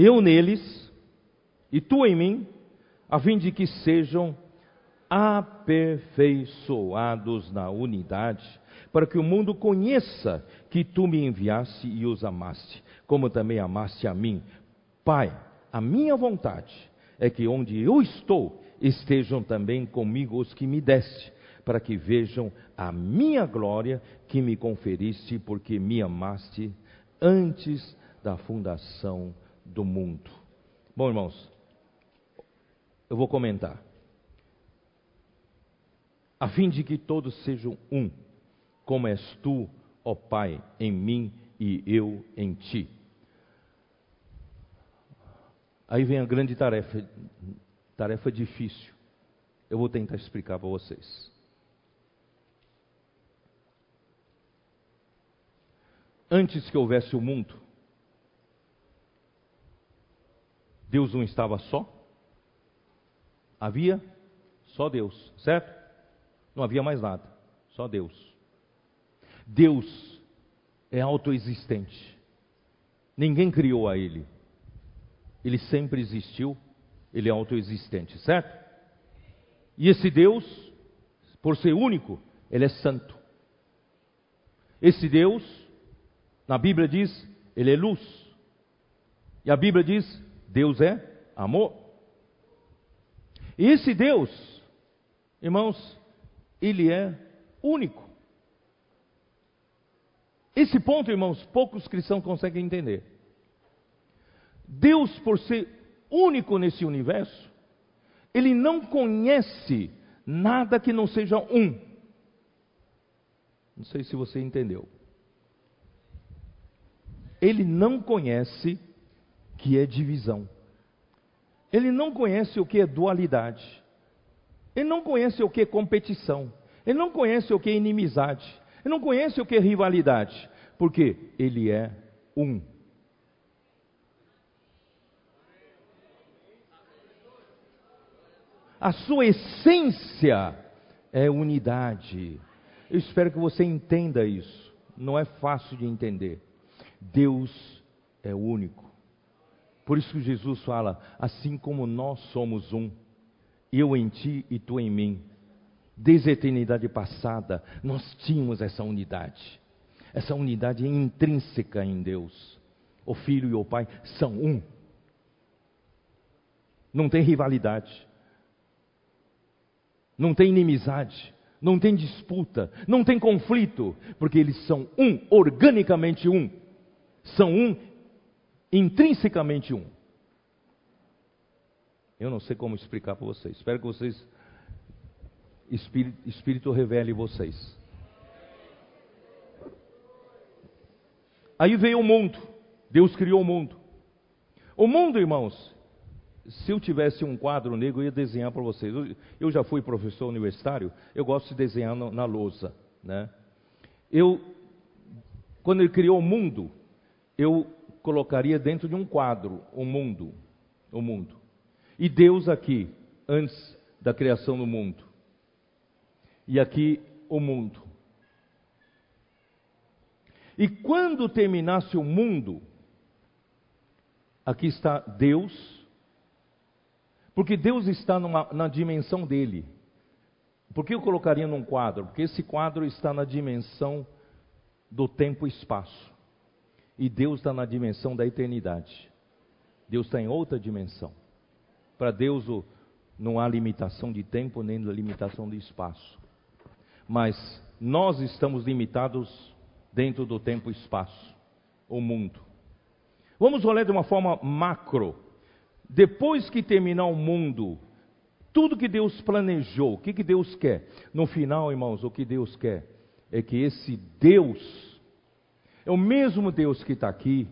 Eu neles e tu em mim, a fim de que sejam aperfeiçoados na unidade, para que o mundo conheça que tu me enviaste e os amaste, como também amaste a mim. Pai, a minha vontade é que onde eu estou estejam também comigo os que me deste, para que vejam a minha glória que me conferiste, porque me amaste antes da fundação do mundo. Bom, irmãos, eu vou comentar. A fim de que todos sejam um, como és tu, ó Pai, em mim e eu em ti. Aí vem a grande tarefa, tarefa difícil. Eu vou tentar explicar para vocês. Antes que houvesse o mundo, Deus não estava só? Havia só Deus, certo? Não havia mais nada, só Deus. Deus é autoexistente. Ninguém criou a Ele. Ele sempre existiu, Ele é autoexistente, certo? E esse Deus, por ser único, Ele é santo. Esse Deus na Bíblia diz, ele é luz. E a Bíblia diz, Deus é amor. E esse Deus, irmãos, ele é único. Esse ponto, irmãos, poucos cristãos conseguem entender. Deus, por ser único nesse universo, ele não conhece nada que não seja um. Não sei se você entendeu ele não conhece que é divisão. Ele não conhece o que é dualidade. Ele não conhece o que é competição. Ele não conhece o que é inimizade. Ele não conhece o que é rivalidade. Porque ele é um. A sua essência é unidade. Eu espero que você entenda isso. Não é fácil de entender. Deus é único. Por isso que Jesus fala: assim como nós somos um, eu em ti e tu em mim. Desde a eternidade passada, nós tínhamos essa unidade. Essa unidade é intrínseca em Deus. O Filho e o Pai são um. Não tem rivalidade. Não tem inimizade. Não tem disputa. Não tem conflito. Porque eles são um, organicamente um são um, intrinsecamente um. Eu não sei como explicar para vocês. Espero que vocês, Espírito, Espírito revele vocês. Aí veio o mundo. Deus criou o mundo. O mundo, irmãos, se eu tivesse um quadro negro, eu ia desenhar para vocês. Eu, já fui professor universitário, eu gosto de desenhar na, na lousa. Né? Eu, quando ele criou o mundo, eu colocaria dentro de um quadro o mundo, o mundo. E Deus aqui, antes da criação do mundo. E aqui o mundo. E quando terminasse o mundo, aqui está Deus, porque Deus está numa, na dimensão dele. Por que eu colocaria num quadro? Porque esse quadro está na dimensão do tempo e espaço. E Deus está na dimensão da eternidade. Deus está em outra dimensão. Para Deus não há limitação de tempo nem limitação de espaço. Mas nós estamos limitados dentro do tempo e espaço, o mundo. Vamos olhar de uma forma macro. Depois que terminar o mundo, tudo que Deus planejou, o que, que Deus quer? No final, irmãos, o que Deus quer é que esse Deus é o mesmo Deus que está aqui,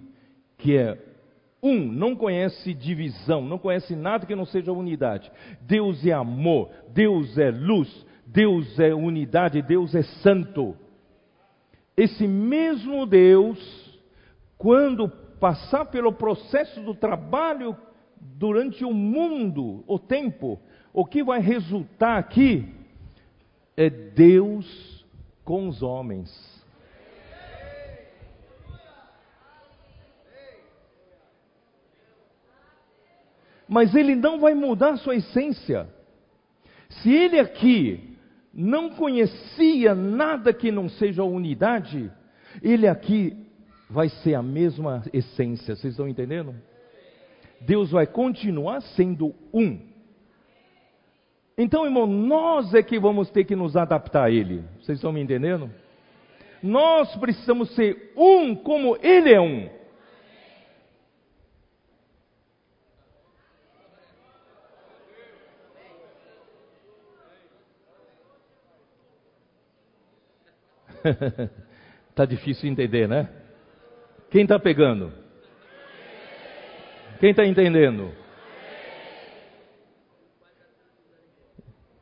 que é um, não conhece divisão, não conhece nada que não seja unidade. Deus é amor, Deus é luz, Deus é unidade, Deus é santo. Esse mesmo Deus, quando passar pelo processo do trabalho durante o mundo, o tempo, o que vai resultar aqui é Deus com os homens. Mas ele não vai mudar sua essência. Se ele aqui não conhecia nada que não seja unidade, ele aqui vai ser a mesma essência. Vocês estão entendendo? Deus vai continuar sendo um. Então, irmão, nós é que vamos ter que nos adaptar a Ele. Vocês estão me entendendo? Nós precisamos ser um como Ele é um. tá difícil entender, né? Quem está pegando? Quem está entendendo?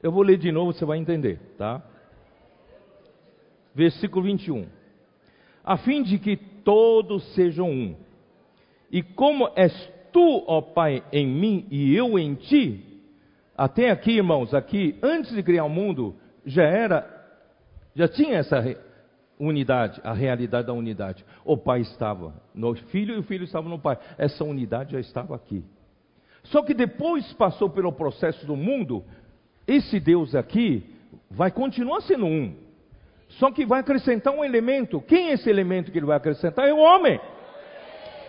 Eu vou ler de novo, você vai entender, tá? Versículo 21. A fim de que todos sejam um. E como és tu, ó Pai, em mim e eu em ti, até aqui, irmãos, aqui, antes de criar o mundo, já era, já tinha essa unidade, a realidade da unidade. O pai estava no filho e o filho estava no pai. Essa unidade já estava aqui. Só que depois passou pelo processo do mundo, esse Deus aqui vai continuar sendo um. Só que vai acrescentar um elemento. Quem é esse elemento que ele vai acrescentar? É o homem.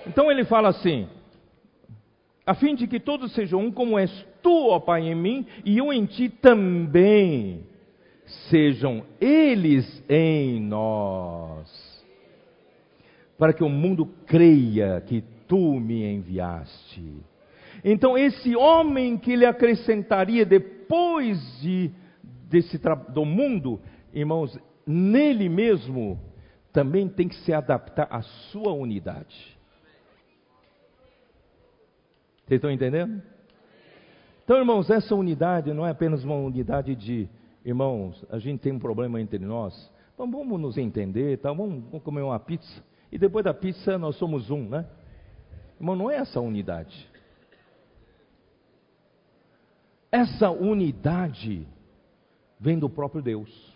Então ele fala assim: a fim de que todos sejam um, como és tu, ó Pai, em mim, e eu em ti também sejam eles em nós, para que o mundo creia que tu me enviaste. Então, esse homem que ele acrescentaria depois de, desse, do mundo, irmãos, nele mesmo, também tem que se adaptar à sua unidade. Vocês estão entendendo? Então, irmãos, essa unidade não é apenas uma unidade de irmãos, a gente tem um problema entre nós, então vamos nos entender, tá? vamos, vamos comer uma pizza, e depois da pizza nós somos um, né? Irmão, não é essa unidade. Essa unidade vem do próprio Deus.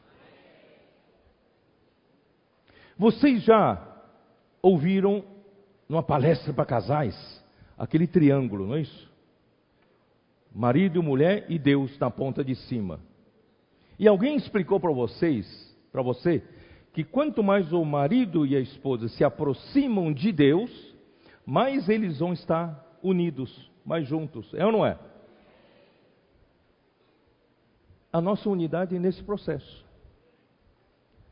Vocês já ouviram numa palestra para casais aquele triângulo, não é isso? Marido, mulher e Deus na ponta de cima. E alguém explicou para vocês, para você, que quanto mais o marido e a esposa se aproximam de Deus, mais eles vão estar unidos, mais juntos. É ou não é? A nossa unidade é nesse processo.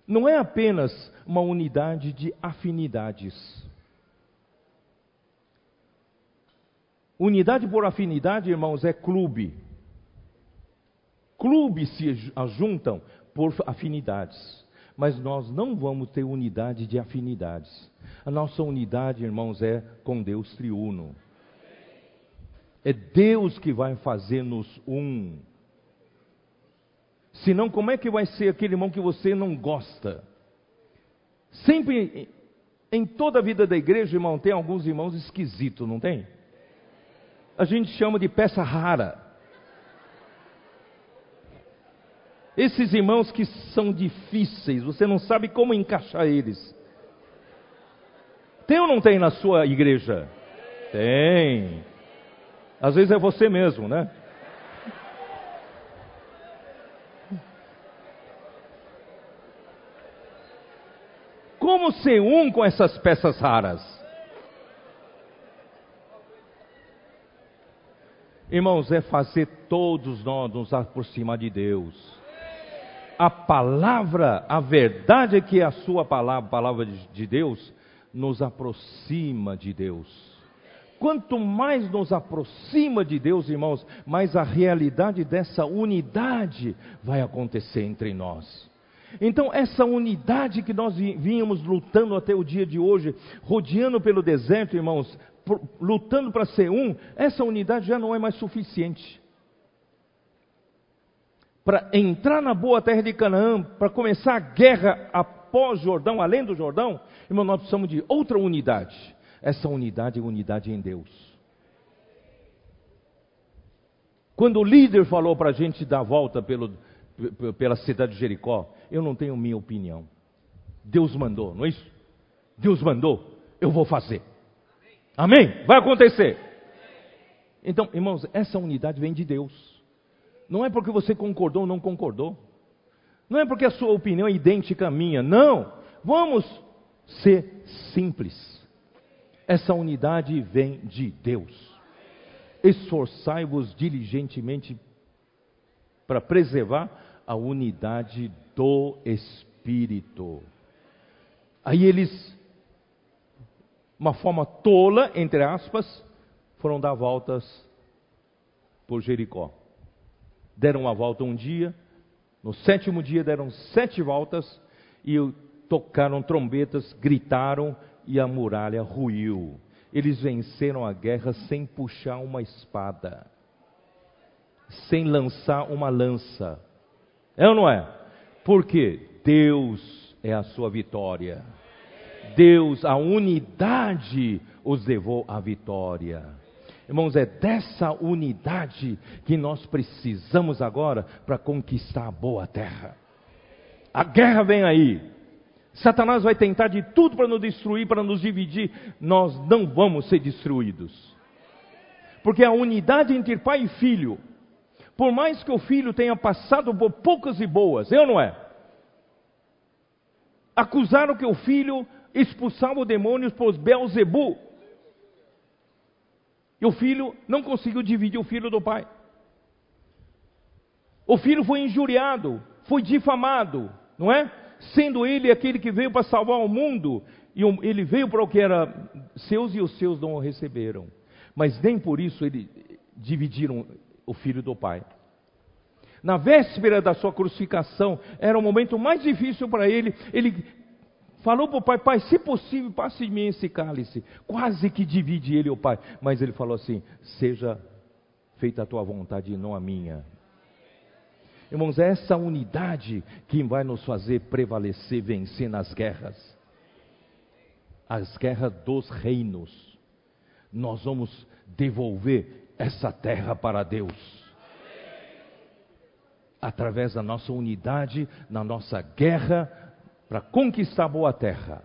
Não é apenas uma unidade de afinidades. Unidade por afinidade, irmãos, é clube clubes se juntam por afinidades. Mas nós não vamos ter unidade de afinidades. A nossa unidade, irmãos, é com Deus triuno. É Deus que vai fazer-nos um. Senão, como é que vai ser aquele irmão que você não gosta? Sempre, em toda a vida da igreja, irmão, tem alguns irmãos esquisitos, não tem? A gente chama de peça rara. Esses irmãos que são difíceis, você não sabe como encaixar eles. Tem ou não tem na sua igreja? Tem. Às vezes é você mesmo, né? Como ser um com essas peças raras? Irmãos, é fazer todos nós nos aproximar de Deus a palavra, a verdade é que a sua palavra, a palavra de Deus, nos aproxima de Deus. Quanto mais nos aproxima de Deus, irmãos, mais a realidade dessa unidade vai acontecer entre nós. Então, essa unidade que nós vínhamos lutando até o dia de hoje, rodeando pelo deserto, irmãos, lutando para ser um, essa unidade já não é mais suficiente para entrar na boa terra de Canaã, para começar a guerra após Jordão, além do Jordão, irmão, nós precisamos de outra unidade. Essa unidade é unidade em Deus. Quando o líder falou para a gente dar a volta pelo, pela cidade de Jericó, eu não tenho minha opinião. Deus mandou, não é isso? Deus mandou, eu vou fazer. Amém? Vai acontecer. Então, irmãos, essa unidade vem de Deus. Não é porque você concordou ou não concordou. Não é porque a sua opinião é idêntica à minha. Não. Vamos ser simples. Essa unidade vem de Deus. Esforçai-vos diligentemente para preservar a unidade do Espírito. Aí eles, uma forma tola, entre aspas, foram dar voltas por Jericó. Deram uma volta um dia, no sétimo dia deram sete voltas e tocaram trombetas, gritaram e a muralha ruiu. Eles venceram a guerra sem puxar uma espada, sem lançar uma lança. É ou não é? Porque Deus é a sua vitória. Deus, a unidade, os levou à vitória. Irmãos, é dessa unidade que nós precisamos agora para conquistar a boa terra. A guerra vem aí. Satanás vai tentar de tudo para nos destruir, para nos dividir. Nós não vamos ser destruídos. Porque a unidade entre pai e filho, por mais que o filho tenha passado por poucas e boas, eu não é? Acusaram que o filho expulsava os demônios por Belzebu. E o filho não conseguiu dividir o filho do pai. O filho foi injuriado, foi difamado, não é? Sendo ele aquele que veio para salvar o mundo, e ele veio para o que era seus e os seus não o receberam. Mas nem por isso ele dividiram o filho do pai. Na véspera da sua crucificação, era o momento mais difícil para ele. Ele Falou para o pai, pai, se possível, passe de mim esse cálice. Quase que divide ele o pai. Mas ele falou assim: seja feita a tua vontade e não a minha. Irmãos, é essa unidade que vai nos fazer prevalecer, vencer nas guerras. As guerras dos reinos. Nós vamos devolver essa terra para Deus. Através da nossa unidade, na nossa guerra, para conquistar a boa terra.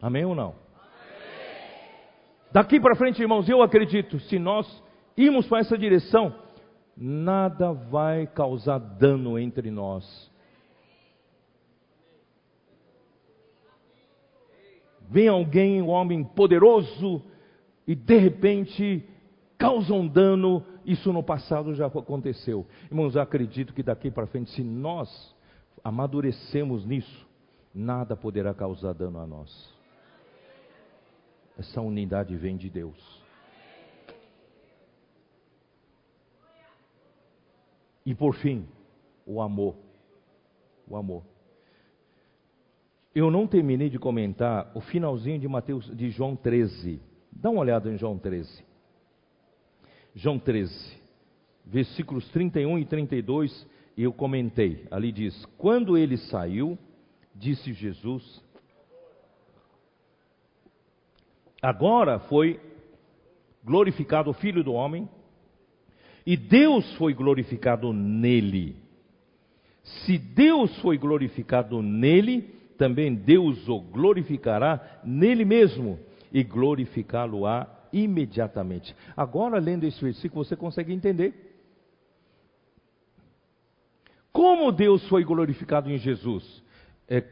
Amém ou não? Amém. Daqui para frente, irmãos, eu acredito, se nós irmos para essa direção, nada vai causar dano entre nós. Vem alguém, um homem poderoso, e de repente causa um dano isso no passado já aconteceu. Irmãos, acredito que daqui para frente, se nós amadurecemos nisso, nada poderá causar dano a nós. Essa unidade vem de Deus. E por fim, o amor. O amor. Eu não terminei de comentar o finalzinho de Mateus de João 13. Dá uma olhada em João 13. João 13, versículos 31 e 32, eu comentei. Ali diz: Quando ele saiu, disse Jesus: Agora foi glorificado o Filho do Homem, e Deus foi glorificado nele. Se Deus foi glorificado nele, também Deus o glorificará nele mesmo e glorificá-lo-á imediatamente. Agora, lendo esse versículo, você consegue entender. Como Deus foi glorificado em Jesus? É,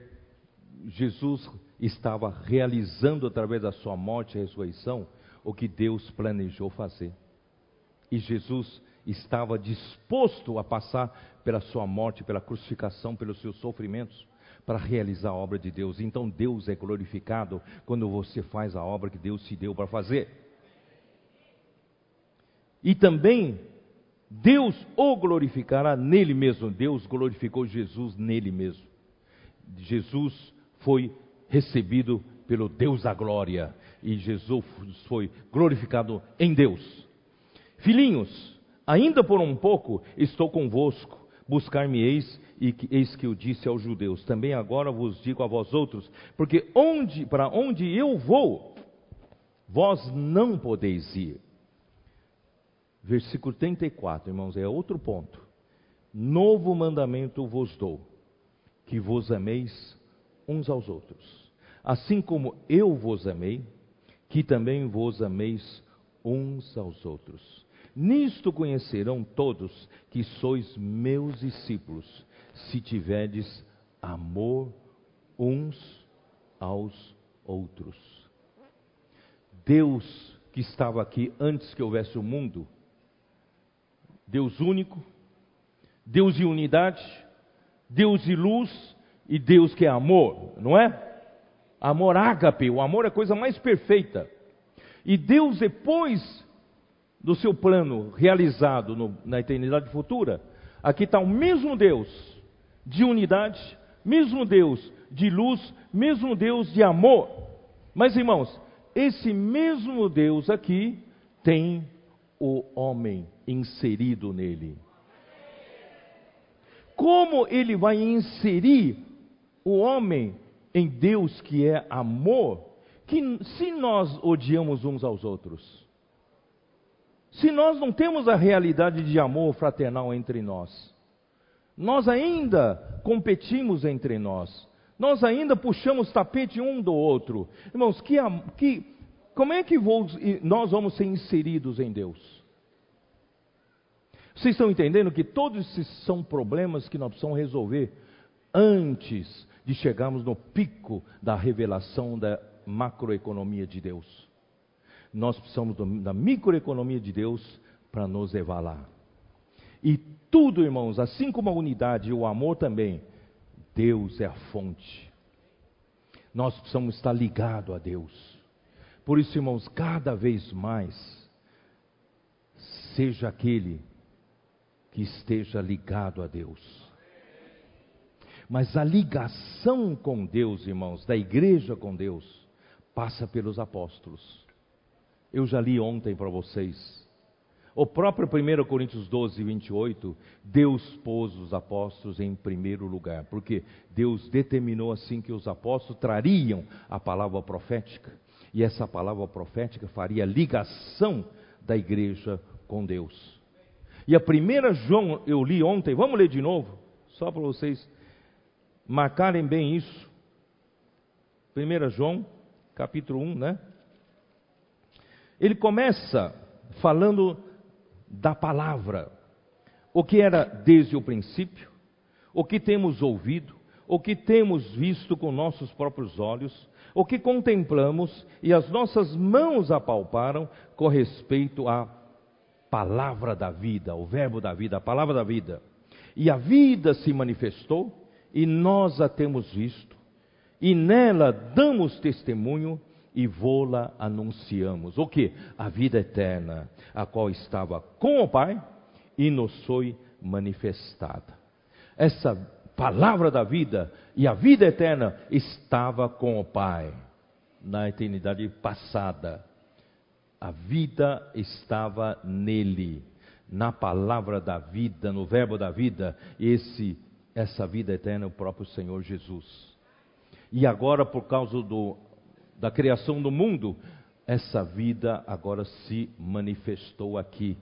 Jesus estava realizando através da sua morte e ressurreição o que Deus planejou fazer. E Jesus estava disposto a passar pela sua morte, pela crucificação, pelos seus sofrimentos, para realizar a obra de Deus. Então Deus é glorificado quando você faz a obra que Deus te deu para fazer. E também Deus o glorificará nele mesmo. Deus glorificou Jesus nele mesmo. Jesus foi recebido pelo Deus da glória e Jesus foi glorificado em Deus. Filhinhos, ainda por um pouco estou convosco, buscar-me-eis e eis que eu disse aos judeus, também agora vos digo a vós outros, porque onde para onde eu vou, vós não podeis ir. Versículo 34, irmãos, é outro ponto. Novo mandamento vos dou, que vos ameis uns aos outros. Assim como eu vos amei, que também vos ameis uns aos outros. Nisto conhecerão todos que sois meus discípulos, se tiverdes amor uns aos outros. Deus que estava aqui antes que houvesse o mundo, Deus único, Deus de unidade, Deus de luz e Deus que é amor, não é? Amor ágape, o amor é a coisa mais perfeita. E Deus, depois do seu plano realizado no, na eternidade futura, aqui está o mesmo Deus de unidade, mesmo Deus de luz, mesmo Deus de amor. Mas irmãos, esse mesmo Deus aqui tem o homem inserido nele. Como ele vai inserir o homem em Deus que é amor, que se nós odiamos uns aos outros, se nós não temos a realidade de amor fraternal entre nós, nós ainda competimos entre nós, nós ainda puxamos tapete um do outro. Irmãos, que, que, como é que vou, nós vamos ser inseridos em Deus? Vocês estão entendendo que todos esses são problemas que nós precisamos resolver antes de chegarmos no pico da revelação da macroeconomia de Deus. Nós precisamos da microeconomia de Deus para nos levar lá. E tudo, irmãos, assim como a unidade e o amor também, Deus é a fonte. Nós precisamos estar ligados a Deus. Por isso, irmãos, cada vez mais, seja aquele que esteja ligado a Deus. Mas a ligação com Deus, irmãos, da igreja com Deus, passa pelos apóstolos. Eu já li ontem para vocês. O próprio 1 Coríntios 12, 28, Deus pôs os apóstolos em primeiro lugar, porque Deus determinou assim que os apóstolos trariam a palavra profética, e essa palavra profética faria ligação da igreja com Deus. E a primeira João eu li ontem, vamos ler de novo, só para vocês marcarem bem isso. 1 João, capítulo 1, né? Ele começa falando da palavra, o que era desde o princípio, o que temos ouvido, o que temos visto com nossos próprios olhos, o que contemplamos e as nossas mãos apalparam com respeito à palavra da vida, o verbo da vida, a palavra da vida. E a vida se manifestou e nós a temos visto, e nela damos testemunho e vô-la anunciamos. O que? A vida eterna, a qual estava com o Pai e nos foi manifestada. Essa palavra da vida e a vida eterna estava com o Pai na eternidade passada. A vida estava nele, na palavra da vida, no verbo da vida, esse essa vida eterna é o próprio Senhor Jesus. E agora, por causa do, da criação do mundo, essa vida agora se manifestou aqui.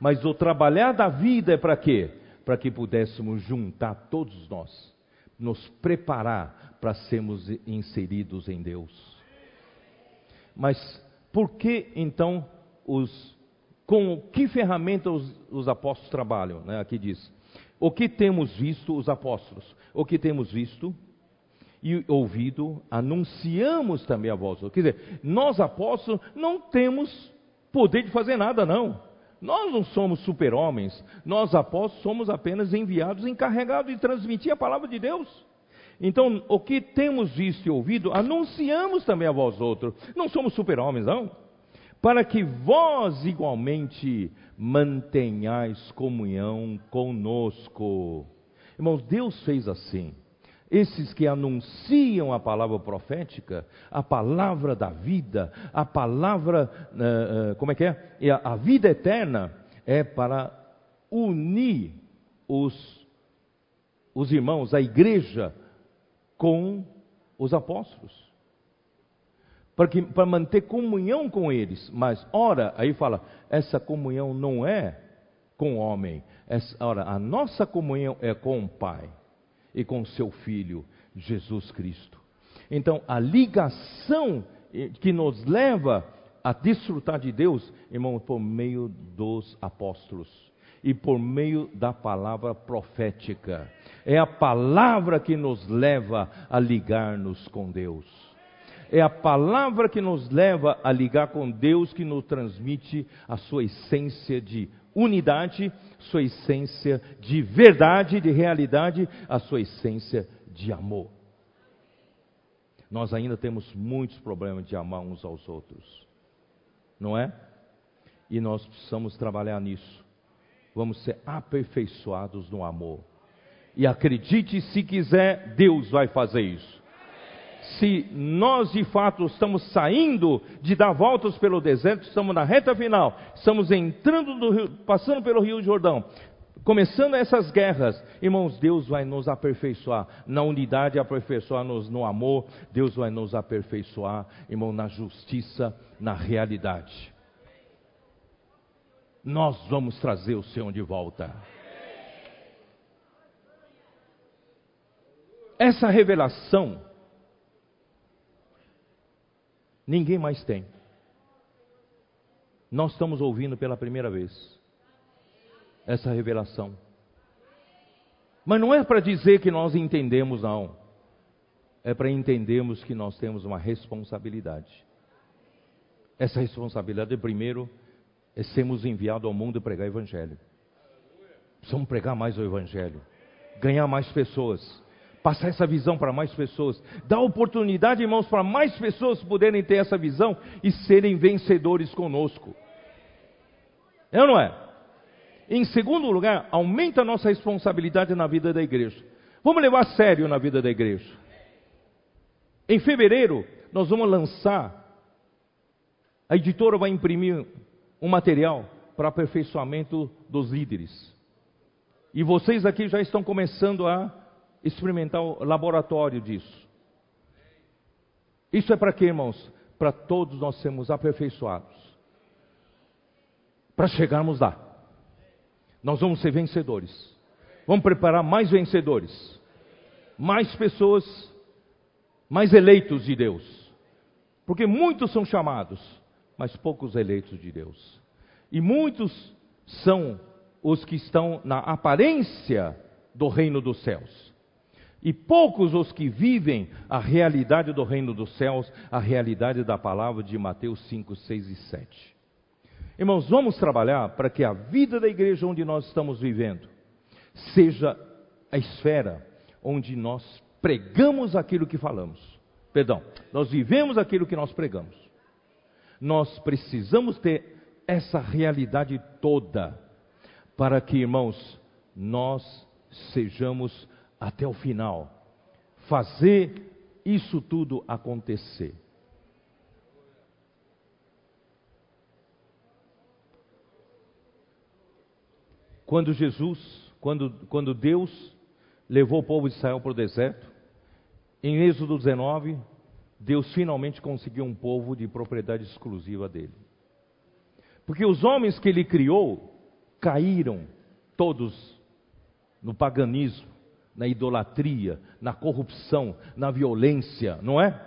Mas o trabalhar da vida é para quê? Para que pudéssemos juntar todos nós, nos preparar para sermos inseridos em Deus. Mas por que então os com que ferramenta os, os apóstolos trabalham? Né? Aqui diz: o que temos visto, os apóstolos, o que temos visto e ouvido, anunciamos também a voz. Quer dizer, nós apóstolos não temos poder de fazer nada, não. Nós não somos super-homens, nós apóstolos somos apenas enviados, encarregados de transmitir a palavra de Deus. Então, o que temos visto e ouvido, anunciamos também a vós outros. Não somos super-homens, não para que vós igualmente mantenhais comunhão conosco. Irmãos, Deus fez assim. Esses que anunciam a palavra profética, a palavra da vida, a palavra, uh, uh, como é que é? A, a vida eterna é para unir os, os irmãos, a igreja, com os apóstolos para, que, para manter comunhão com eles. Mas, ora, aí fala, essa comunhão não é com o homem. Essa, ora, a nossa comunhão é com o Pai e com seu Filho, Jesus Cristo. Então, a ligação que nos leva a desfrutar de Deus, irmão, por meio dos apóstolos e por meio da palavra profética. É a palavra que nos leva a ligar-nos com Deus. É a palavra que nos leva a ligar com Deus que nos transmite a sua essência de unidade, sua essência de verdade, de realidade, a sua essência de amor. Nós ainda temos muitos problemas de amar uns aos outros, não é? E nós precisamos trabalhar nisso. Vamos ser aperfeiçoados no amor. E acredite se quiser, Deus vai fazer isso. Se nós de fato estamos saindo de dar voltas pelo deserto, estamos na reta final, estamos entrando no rio, passando pelo Rio Jordão, começando essas guerras, irmãos, Deus vai nos aperfeiçoar na unidade, aperfeiçoar-nos no amor, Deus vai nos aperfeiçoar, irmão, na justiça, na realidade. Nós vamos trazer o Senhor de volta. Essa revelação, ninguém mais tem. Nós estamos ouvindo pela primeira vez essa revelação. Mas não é para dizer que nós entendemos, não. É para entendermos que nós temos uma responsabilidade. Essa responsabilidade, primeiro, é sermos enviados ao mundo pregar o Evangelho. Precisamos pregar mais o Evangelho, ganhar mais pessoas, passar essa visão para mais pessoas, dar oportunidade, irmãos, para mais pessoas poderem ter essa visão e serem vencedores conosco. É ou não é? Em segundo lugar, aumenta a nossa responsabilidade na vida da igreja. Vamos levar a sério na vida da igreja. Em fevereiro, nós vamos lançar, a editora vai imprimir um material para aperfeiçoamento dos líderes. E vocês aqui já estão começando a experimentar o laboratório disso. Isso é para quê, irmãos? Para todos nós sermos aperfeiçoados. Para chegarmos lá. Nós vamos ser vencedores. Vamos preparar mais vencedores. Mais pessoas, mais eleitos de Deus. Porque muitos são chamados, mas poucos eleitos de Deus. E muitos são os que estão na aparência do reino dos céus e poucos os que vivem a realidade do reino dos céus, a realidade da palavra de Mateus 5, 6 e 7. Irmãos, vamos trabalhar para que a vida da igreja onde nós estamos vivendo seja a esfera onde nós pregamos aquilo que falamos. Perdão, nós vivemos aquilo que nós pregamos. Nós precisamos ter essa realidade toda para que, irmãos, nós sejamos até o final. Fazer isso tudo acontecer. Quando Jesus, quando, quando Deus levou o povo de Israel para o deserto, em Êxodo 19, Deus finalmente conseguiu um povo de propriedade exclusiva dele. Porque os homens que ele criou caíram todos no paganismo, na idolatria, na corrupção, na violência, não é?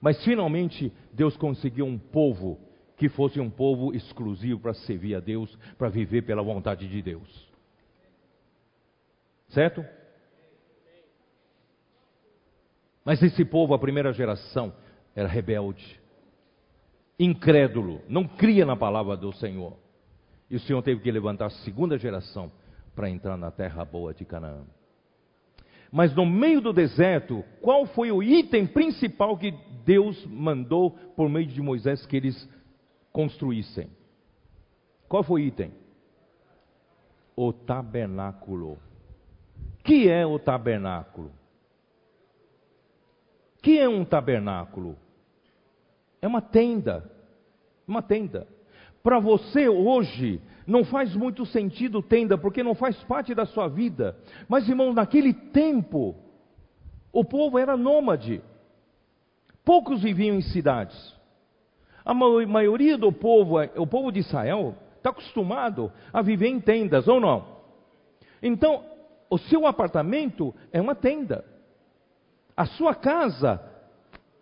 Mas finalmente Deus conseguiu um povo que fosse um povo exclusivo para servir a Deus, para viver pela vontade de Deus. Certo? Mas esse povo, a primeira geração, era rebelde, incrédulo, não cria na palavra do Senhor. E o Senhor teve que levantar a segunda geração para entrar na terra boa de Canaã. Mas no meio do deserto, qual foi o item principal que Deus mandou por meio de Moisés que eles construíssem? Qual foi o item? O tabernáculo. Que é o tabernáculo? Que é um tabernáculo? É uma tenda. Uma tenda. Para você hoje, não faz muito sentido tenda, porque não faz parte da sua vida. Mas, irmãos, naquele tempo, o povo era nômade. Poucos viviam em cidades. A maioria do povo, o povo de Israel, está acostumado a viver em tendas, ou não? Então, o seu apartamento é uma tenda. A sua casa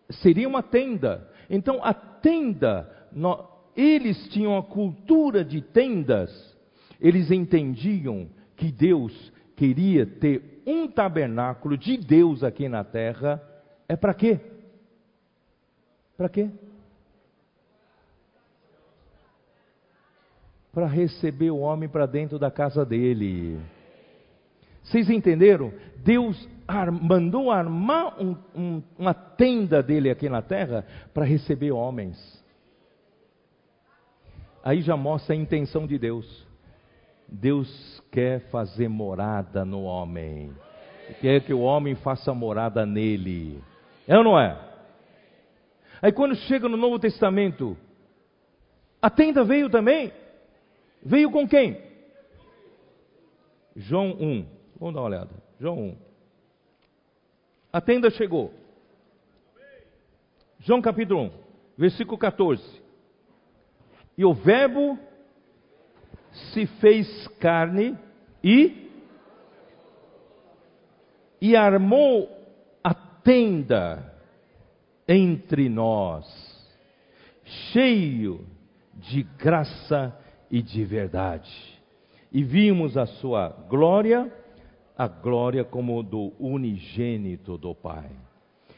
seria uma tenda. Então a tenda, eles tinham a cultura de tendas, eles entendiam que Deus queria ter um tabernáculo de Deus aqui na terra. É para quê? Para quê? Para receber o homem para dentro da casa dele. Vocês entenderam? Deus mandou armar um, um, uma tenda dele aqui na terra para receber homens. Aí já mostra a intenção de Deus. Deus quer fazer morada no homem. Quer que o homem faça morada nele. É ou não é? Aí quando chega no Novo Testamento, a tenda veio também. Veio com quem? João 1. Vamos dar uma olhada. João 1. A tenda chegou. João capítulo 1, versículo 14. E o Verbo se fez carne e e armou a tenda entre nós, cheio de graça e de verdade. E vimos a sua glória, a glória como do unigênito do Pai.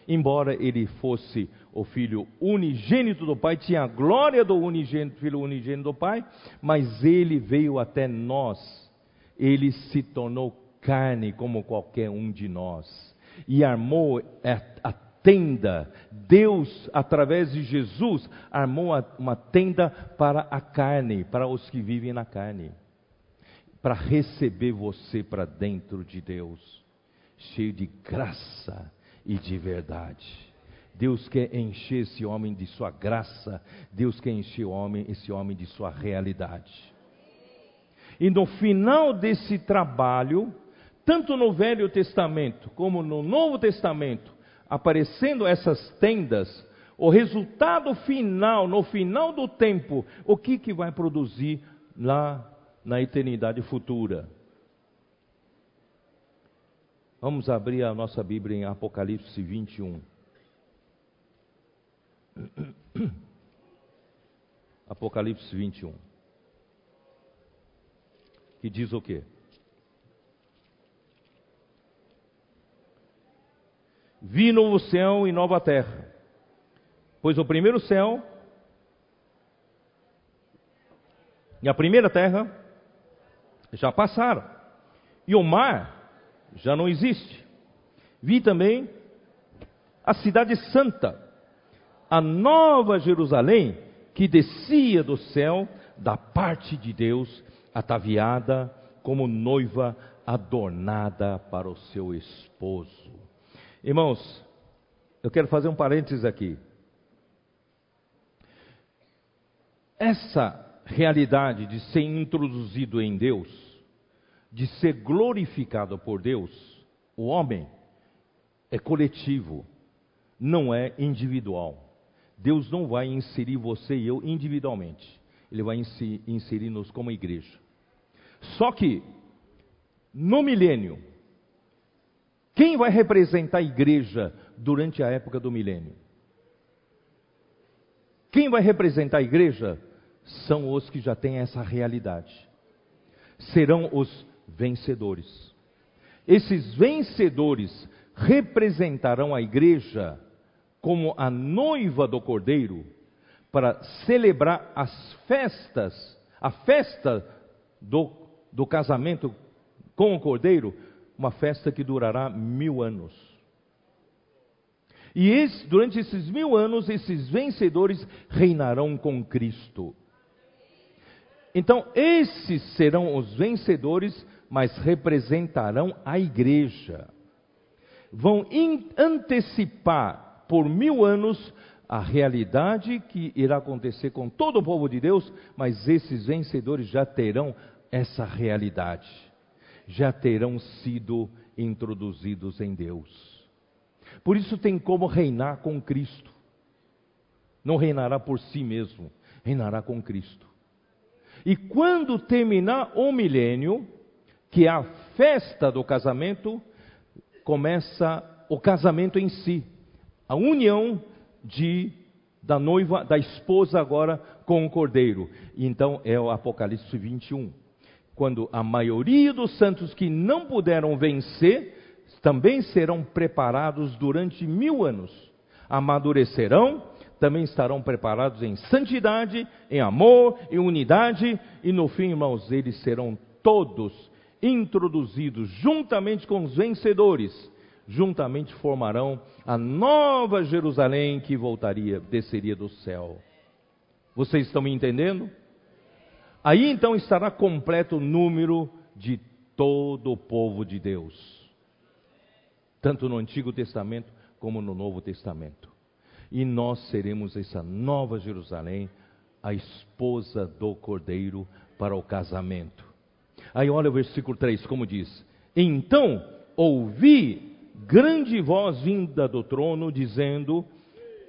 Embora ele fosse o filho unigênito do Pai, tinha a glória do unigênito, filho unigênito do Pai, mas ele veio até nós. Ele se tornou carne como qualquer um de nós e armou a tenda. Deus, através de Jesus, armou uma tenda para a carne, para os que vivem na carne para receber você para dentro de Deus, cheio de graça e de verdade. Deus quer encher esse homem de sua graça, Deus quer encher o homem, esse homem de sua realidade. E no final desse trabalho, tanto no Velho Testamento como no Novo Testamento, aparecendo essas tendas, o resultado final, no final do tempo, o que, que vai produzir lá na eternidade futura. Vamos abrir a nossa Bíblia em Apocalipse 21. Apocalipse 21. Que diz o quê? Vi novo céu e nova terra, pois o primeiro céu e a primeira terra já passaram. E o mar já não existe. Vi também a cidade santa, a nova Jerusalém, que descia do céu da parte de Deus, ataviada como noiva adornada para o seu esposo. Irmãos, eu quero fazer um parênteses aqui. Essa realidade de ser introduzido em Deus, de ser glorificado por Deus, o homem é coletivo, não é individual. Deus não vai inserir você e eu individualmente, Ele vai inserir-nos como igreja. Só que, no milênio, quem vai representar a igreja durante a época do milênio? Quem vai representar a igreja são os que já têm essa realidade. Serão os vencedores. Esses vencedores representarão a igreja como a noiva do cordeiro para celebrar as festas, a festa do, do casamento com o cordeiro, uma festa que durará mil anos. E esse, durante esses mil anos, esses vencedores reinarão com Cristo. Então, esses serão os vencedores, mas representarão a igreja. Vão antecipar por mil anos a realidade que irá acontecer com todo o povo de Deus, mas esses vencedores já terão essa realidade, já terão sido introduzidos em Deus. Por isso tem como reinar com Cristo. Não reinará por si mesmo, reinará com Cristo. E quando terminar o milênio, que é a festa do casamento, começa o casamento em si, a união de, da noiva, da esposa agora com o cordeiro. Então é o Apocalipse 21. Quando a maioria dos santos que não puderam vencer também serão preparados durante mil anos, amadurecerão, também estarão preparados em santidade, em amor, em unidade, e no fim, irmãos, eles serão todos introduzidos juntamente com os vencedores, juntamente formarão a nova Jerusalém que voltaria, desceria do céu. Vocês estão me entendendo? Aí então estará completo o número de todo o povo de Deus, tanto no Antigo Testamento como no Novo Testamento. E nós seremos essa nova Jerusalém, a esposa do Cordeiro para o casamento. Aí olha o versículo 3, como diz: Então ouvi grande voz vinda do trono, dizendo: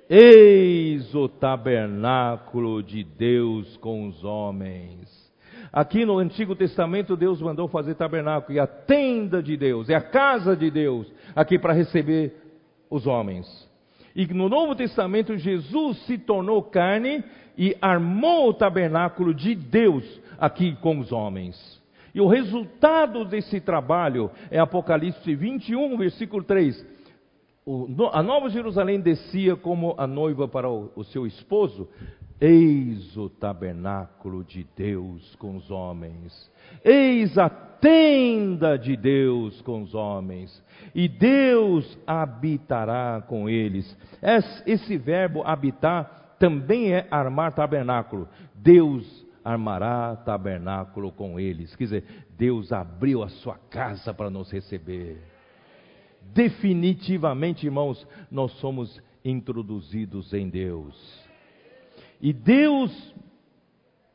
Eis o tabernáculo de Deus com os homens. Aqui no Antigo Testamento, Deus mandou fazer tabernáculo, e a tenda de Deus, é a casa de Deus, aqui para receber os homens. E no Novo Testamento, Jesus se tornou carne e armou o tabernáculo de Deus aqui com os homens. E o resultado desse trabalho é Apocalipse 21, versículo 3. O, a Nova Jerusalém descia como a noiva para o, o seu esposo. Eis o tabernáculo de Deus com os homens. Eis a tenda de Deus com os homens. E Deus habitará com eles. Esse verbo habitar também é armar tabernáculo. Deus armará tabernáculo com eles. Quer dizer, Deus abriu a sua casa para nos receber. Definitivamente, irmãos, nós somos introduzidos em Deus. E Deus,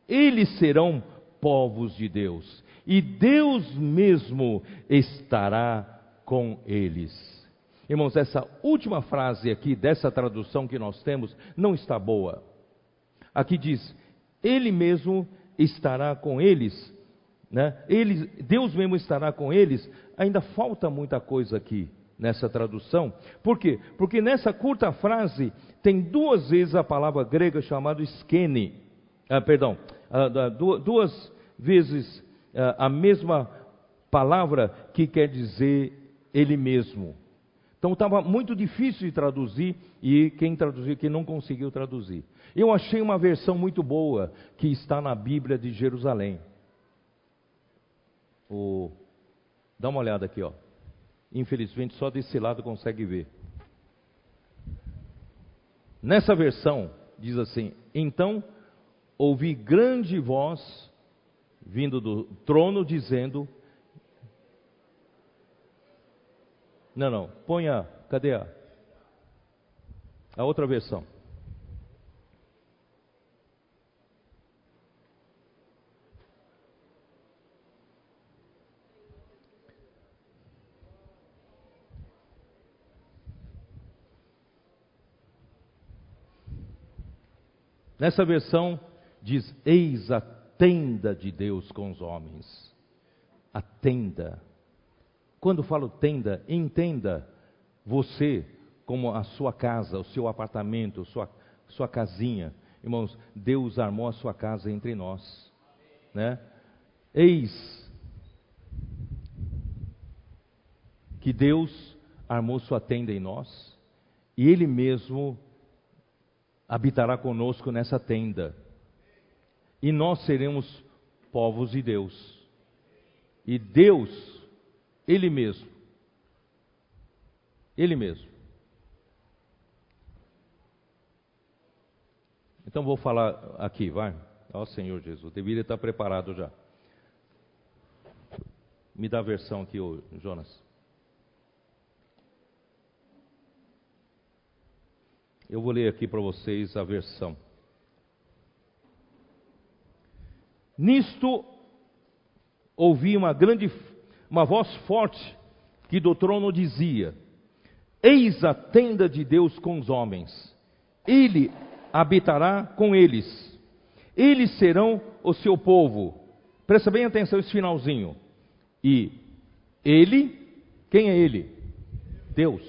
eles serão povos de Deus. E Deus mesmo estará com eles. Irmãos, essa última frase aqui dessa tradução que nós temos não está boa. Aqui diz: ele mesmo estará com eles. Né? Ele, Deus mesmo estará com eles. Ainda falta muita coisa aqui nessa tradução. Por quê? Porque nessa curta frase tem duas vezes a palavra grega chamada skene. Ah, perdão, ah, duas vezes ah, a mesma palavra que quer dizer ele mesmo. Então estava muito difícil de traduzir e quem traduziu, quem não conseguiu traduzir. Eu achei uma versão muito boa que está na Bíblia de Jerusalém. O... Dá uma olhada aqui, ó. Infelizmente só desse lado consegue ver. Nessa versão diz assim: Então ouvi grande voz vindo do trono dizendo: Não, não, ponha, cadê a, a outra versão? Nessa versão diz: Eis a tenda de Deus com os homens. A tenda. Quando falo tenda, entenda você como a sua casa, o seu apartamento, sua, sua casinha. Irmãos, Deus armou a sua casa entre nós. Né? Eis que Deus armou sua tenda em nós e Ele mesmo habitará conosco nessa tenda. E nós seremos povos de Deus. E Deus, Ele mesmo, Ele mesmo. Então vou falar aqui, vai. Ó oh, Senhor Jesus, deveria estar preparado já. Me dá a versão aqui, Jonas. Eu vou ler aqui para vocês a versão. Nisto ouvi uma grande, uma voz forte que do trono dizia: Eis a tenda de Deus com os homens. Ele habitará com eles. Eles serão o seu povo. Presta bem atenção esse finalzinho. E ele, quem é ele? Deus.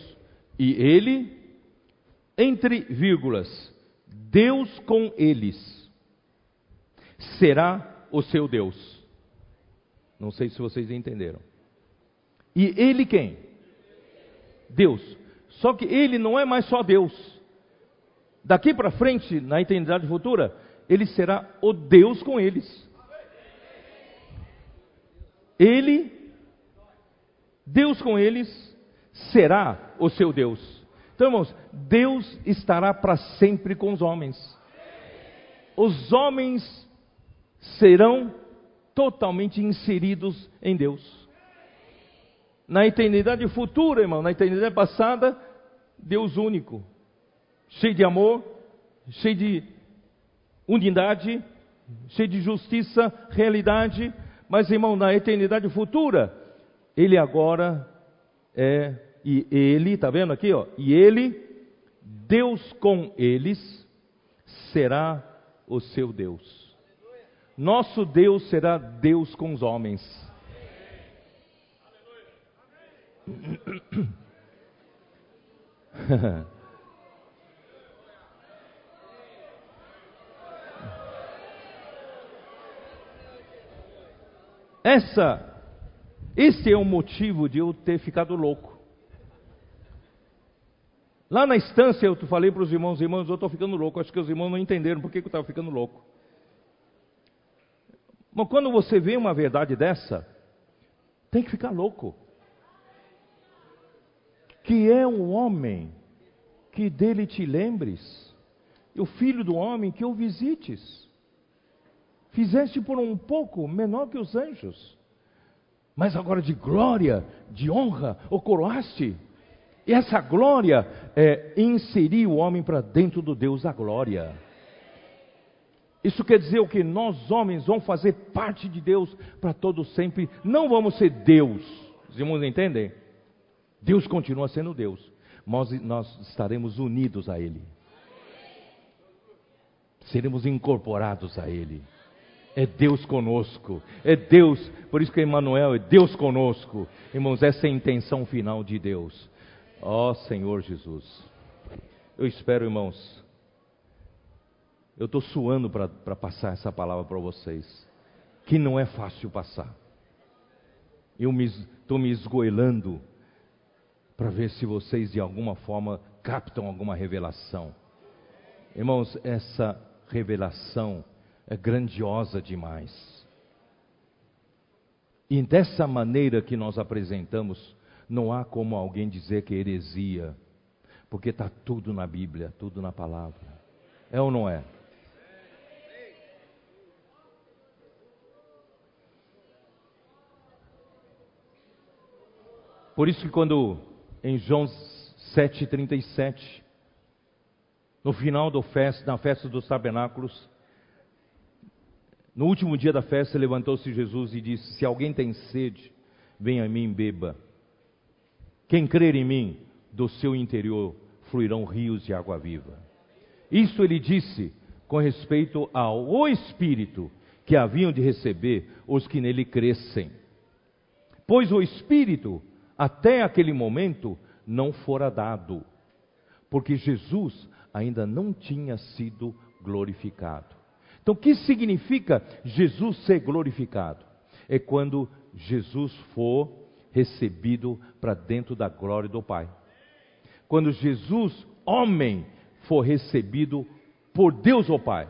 E ele entre vírgulas, Deus com eles será o seu Deus. Não sei se vocês entenderam. E ele quem? Deus. Só que ele não é mais só Deus. Daqui para frente, na eternidade futura, ele será o Deus com eles. Ele, Deus com eles, será o seu Deus. Então, irmãos, Deus estará para sempre com os homens. Os homens serão totalmente inseridos em Deus. Na eternidade futura, irmão, na eternidade passada, Deus único, cheio de amor, cheio de unidade, cheio de justiça, realidade, mas irmão, na eternidade futura, ele agora é, e ele, tá vendo aqui, ó, e ele, Deus com eles, será o seu Deus. Nosso Deus será Deus com os homens. Essa, esse é o motivo de eu ter ficado louco. Lá na estância eu falei para os irmãos, irmãos, eu estou ficando louco. Acho que os irmãos não entenderam por que eu estava ficando louco. Mas quando você vê uma verdade dessa, tem que ficar louco. Que é um homem que dele te lembres, e o filho do homem que o visites. Fizeste por um pouco menor que os anjos, mas agora de glória, de honra, o coroaste. E essa glória é inserir o homem para dentro do Deus da glória. Isso quer dizer o que? Nós homens vamos fazer parte de Deus para todo sempre. Não vamos ser Deus. Os irmãos entendem? Deus continua sendo Deus. Mas nós estaremos unidos a Ele. Seremos incorporados a Ele. É Deus conosco. É Deus. Por isso que Emmanuel é Deus conosco. Irmãos, essa é a intenção final de Deus. Ó oh, Senhor Jesus. Eu espero, irmãos, eu estou suando para passar essa palavra para vocês, que não é fácil passar. Eu estou me, me esgoelando para ver se vocês de alguma forma captam alguma revelação. Irmãos, essa revelação é grandiosa demais. E dessa maneira que nós apresentamos, não há como alguém dizer que é heresia, porque está tudo na Bíblia, tudo na palavra. É ou não é? Por isso que quando em João 7,37, no final do festa, na festa dos tabernáculos, no último dia da festa, levantou-se Jesus e disse: Se alguém tem sede, venha a mim e beba. Quem crer em mim, do seu interior fluirão rios de água viva. Isso ele disse com respeito ao Espírito que haviam de receber os que nele crescem. Pois o Espírito até aquele momento não fora dado, porque Jesus ainda não tinha sido glorificado. Então, o que significa Jesus ser glorificado? É quando Jesus for recebido para dentro da glória do Pai. Quando Jesus, homem, for recebido por Deus o Pai.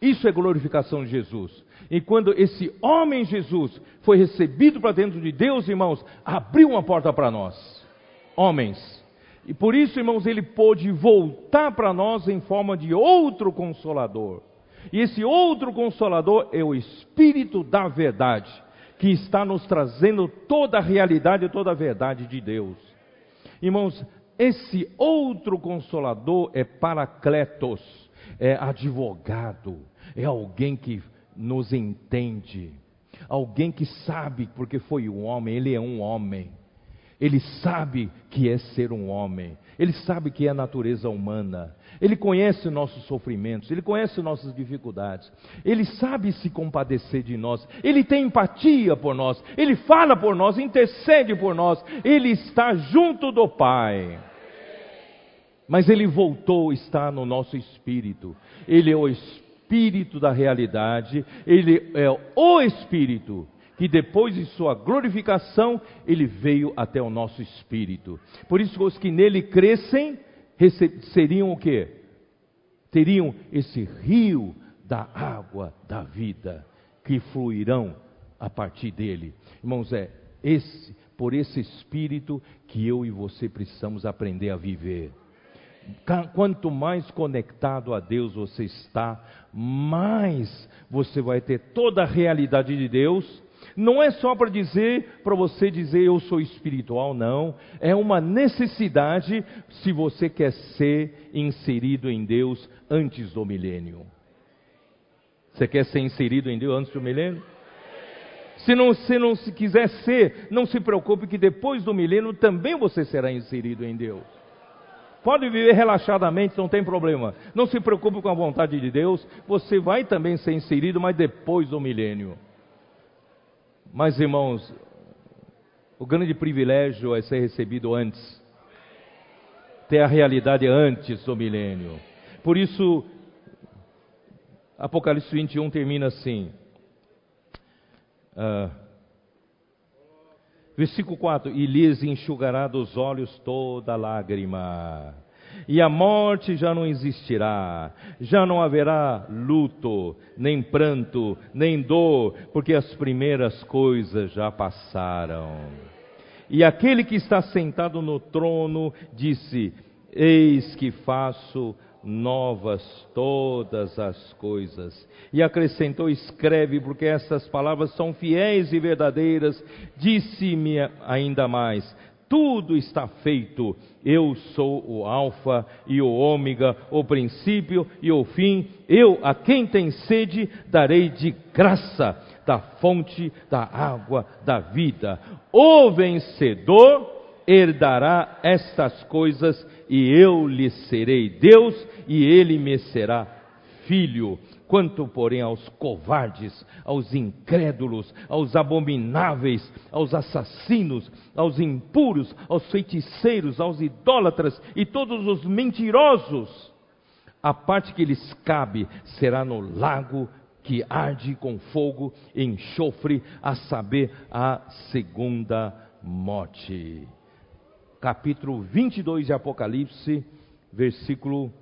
Isso é glorificação de Jesus. E quando esse homem Jesus foi recebido para dentro de Deus, irmãos, abriu uma porta para nós, homens. E por isso, irmãos, ele pôde voltar para nós em forma de outro consolador. E esse outro consolador é o Espírito da Verdade, que está nos trazendo toda a realidade toda a verdade de Deus. Irmãos, esse outro consolador é Paracletos, é advogado é alguém que nos entende, alguém que sabe, porque foi um homem, ele é um homem. Ele sabe que é ser um homem, ele sabe que é a natureza humana, ele conhece nossos sofrimentos, ele conhece nossas dificuldades, ele sabe se compadecer de nós, ele tem empatia por nós, ele fala por nós, intercede por nós, ele está junto do Pai. Mas ele voltou, está no nosso espírito. Ele é o espírito da realidade, ele é o espírito que depois de sua glorificação, ele veio até o nosso espírito. Por isso os que nele crescem seriam o quê? Teriam esse rio da água da vida que fluirão a partir dele. Irmãos, é esse, por esse espírito que eu e você precisamos aprender a viver. Quanto mais conectado a Deus você está, mais você vai ter toda a realidade de Deus. Não é só para dizer, para você dizer eu sou espiritual, não. É uma necessidade se você quer ser inserido em Deus antes do milênio. Você quer ser inserido em Deus antes do milênio? Se não, se não se quiser ser, não se preocupe que depois do milênio também você será inserido em Deus. Pode viver relaxadamente, não tem problema. Não se preocupe com a vontade de Deus, você vai também ser inserido, mas depois do milênio. Mas irmãos, o grande privilégio é ser recebido antes. Ter a realidade antes do milênio. Por isso, Apocalipse 21 termina assim. Uh, versículo 4: E lhes enxugará dos olhos toda lágrima, e a morte já não existirá, já não haverá luto, nem pranto, nem dor, porque as primeiras coisas já passaram. E aquele que está sentado no trono disse: Eis que faço novas todas as coisas. E acrescentou: Escreve, porque estas palavras são fiéis e verdadeiras. Disse-me ainda mais: Tudo está feito. Eu sou o Alfa e o Ômega, o princípio e o fim. Eu, a quem tem sede, darei de graça da fonte da água da vida. O vencedor herdará estas coisas e eu lhe serei Deus e ele me será filho. Quanto, porém, aos covardes, aos incrédulos, aos abomináveis, aos assassinos, aos impuros, aos feiticeiros, aos idólatras e todos os mentirosos, a parte que lhes cabe será no lago que arde com fogo e enxofre, a saber, a segunda morte. Capítulo 22 de Apocalipse, versículo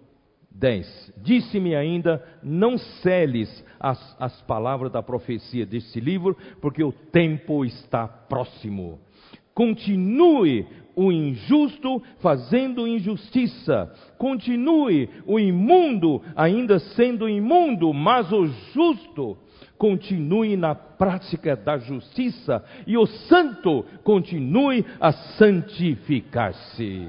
10. Disse-me ainda: Não celes as, as palavras da profecia deste livro, porque o tempo está próximo. Continue o injusto fazendo injustiça, continue o imundo ainda sendo imundo, mas o justo continue na prática da justiça e o santo continue a santificar-se.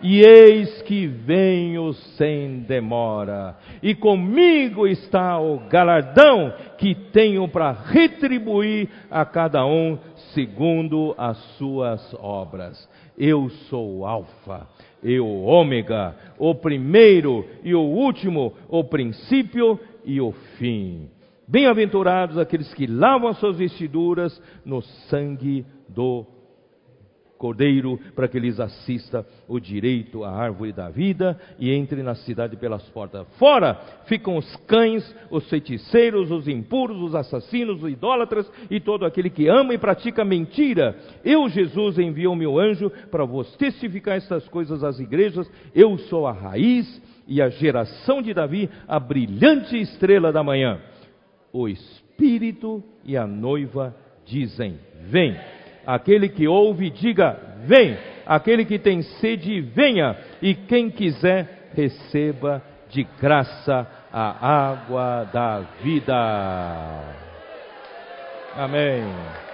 E eis que venho sem demora, e comigo está o galardão que tenho para retribuir a cada um segundo as suas obras. Eu sou o Alfa e o Ômega, o primeiro e o último, o princípio e o fim. Bem-aventurados aqueles que lavam as suas vestiduras no sangue do Cordeiro, para que lhes assista o direito à árvore da vida e entre na cidade pelas portas. Fora ficam os cães, os feiticeiros, os impuros, os assassinos, os idólatras e todo aquele que ama e pratica mentira. Eu, Jesus, envio meu anjo para vos testificar estas coisas às igrejas. Eu sou a raiz e a geração de Davi, a brilhante estrela da manhã o Espírito e a noiva dizem: Vem. Aquele que ouve, diga: Vem. Aquele que tem sede, venha. E quem quiser, receba de graça a água da vida. Amém.